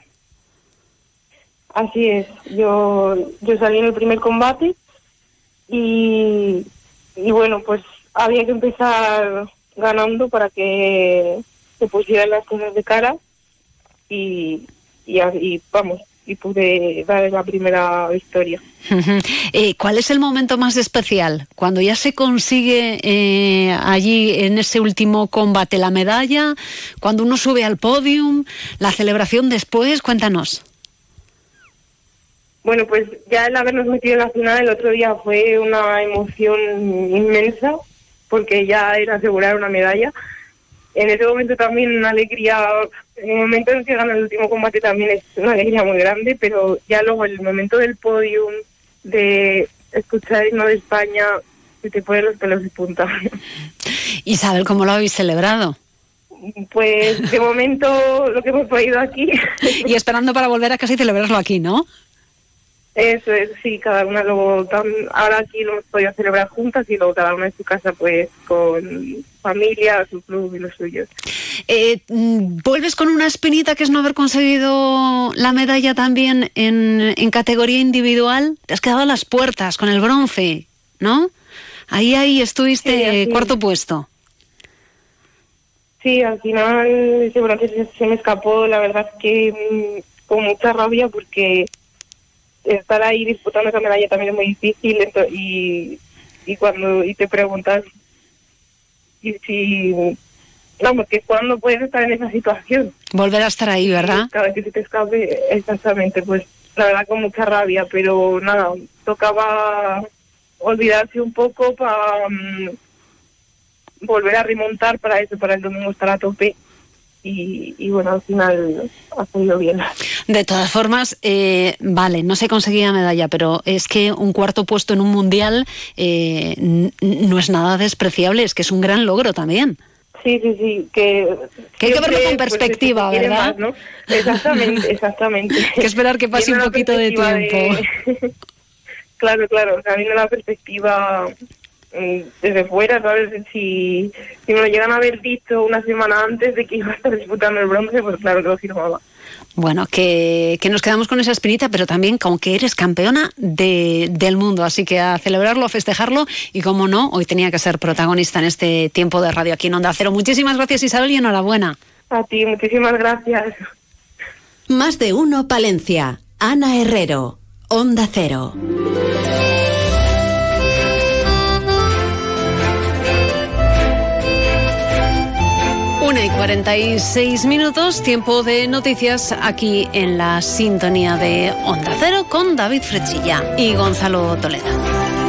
Así es, yo, yo salí en el primer combate y, y bueno, pues había que empezar ganando para que se pusieran las cosas de cara y, y, y vamos, y pude dar la primera victoria. Eh, ¿Cuál es el momento más especial? Cuando ya se consigue eh, allí en ese último combate la medalla, cuando uno sube al podium, la celebración después, cuéntanos. Bueno, pues ya el habernos metido en la final el otro día fue una emoción inmensa, porque ya era asegurar una medalla. En ese momento también una alegría, en el momento en que gana el último combate también es una alegría muy grande, pero ya luego el momento del podium, de escuchar el himno de España, se te ponen los pelos de punta. Isabel, ¿cómo lo habéis celebrado? Pues de momento lo que hemos podido aquí. Y esperando para volver a casa y celebrarlo aquí, ¿no? Eso es, sí, cada una luego, ahora aquí lo hemos podido celebrar juntas y luego cada una en su casa pues con familia, su club y los suyos. Eh, mm, ¿Vuelves con una espinita que es no haber conseguido la medalla también en, en categoría individual? Te has quedado a las puertas con el bronce, ¿no? Ahí, ahí estuviste Sí, cuarto puesto. Sí, al final ese bronce se, se me escapó, la verdad que mm, con mucha rabia porque estar ahí disputando esa medalla también es muy difícil y, y cuando y te preguntas y si vamos que cuando puedes estar en esa situación Volver a estar ahí, ¿verdad? cada vez que se te escape exactamente pues la verdad con mucha rabia pero nada tocaba olvidarse un poco para volver a remontar para eso para el domingo estar a tope y, y bueno al final ha salido bien De todas formas, eh, vale, no se conseguía medalla, pero es que un cuarto puesto en un mundial eh, no es nada despreciable, es que es un gran logro también. Sí, sí, sí, que... Que hay que verlo con pues, perspectiva, ¿verdad? más, ¿no? Exactamente, exactamente. Hay que esperar que pase un poquito de tiempo. claro, claro, o sea, la perspectiva desde fuera, ¿sabes? Si, si me lo llegan a haber dicho una semana antes de que iba a estar disputando el bronce, pues claro que lo firmaba. Bueno, que, que nos quedamos con esa espinita, pero también con que eres campeona de, del mundo. Así que a celebrarlo, a festejarlo y, como no, hoy tenía que ser protagonista en este tiempo de radio aquí en Onda Cero. Muchísimas gracias, Isabel, y enhorabuena. A ti, muchísimas gracias. Más de uno Palencia. Ana Herrero. Onda Cero. 46 minutos, tiempo de noticias aquí en la sintonía de Onda Cero con David Frechilla y Gonzalo Toledo.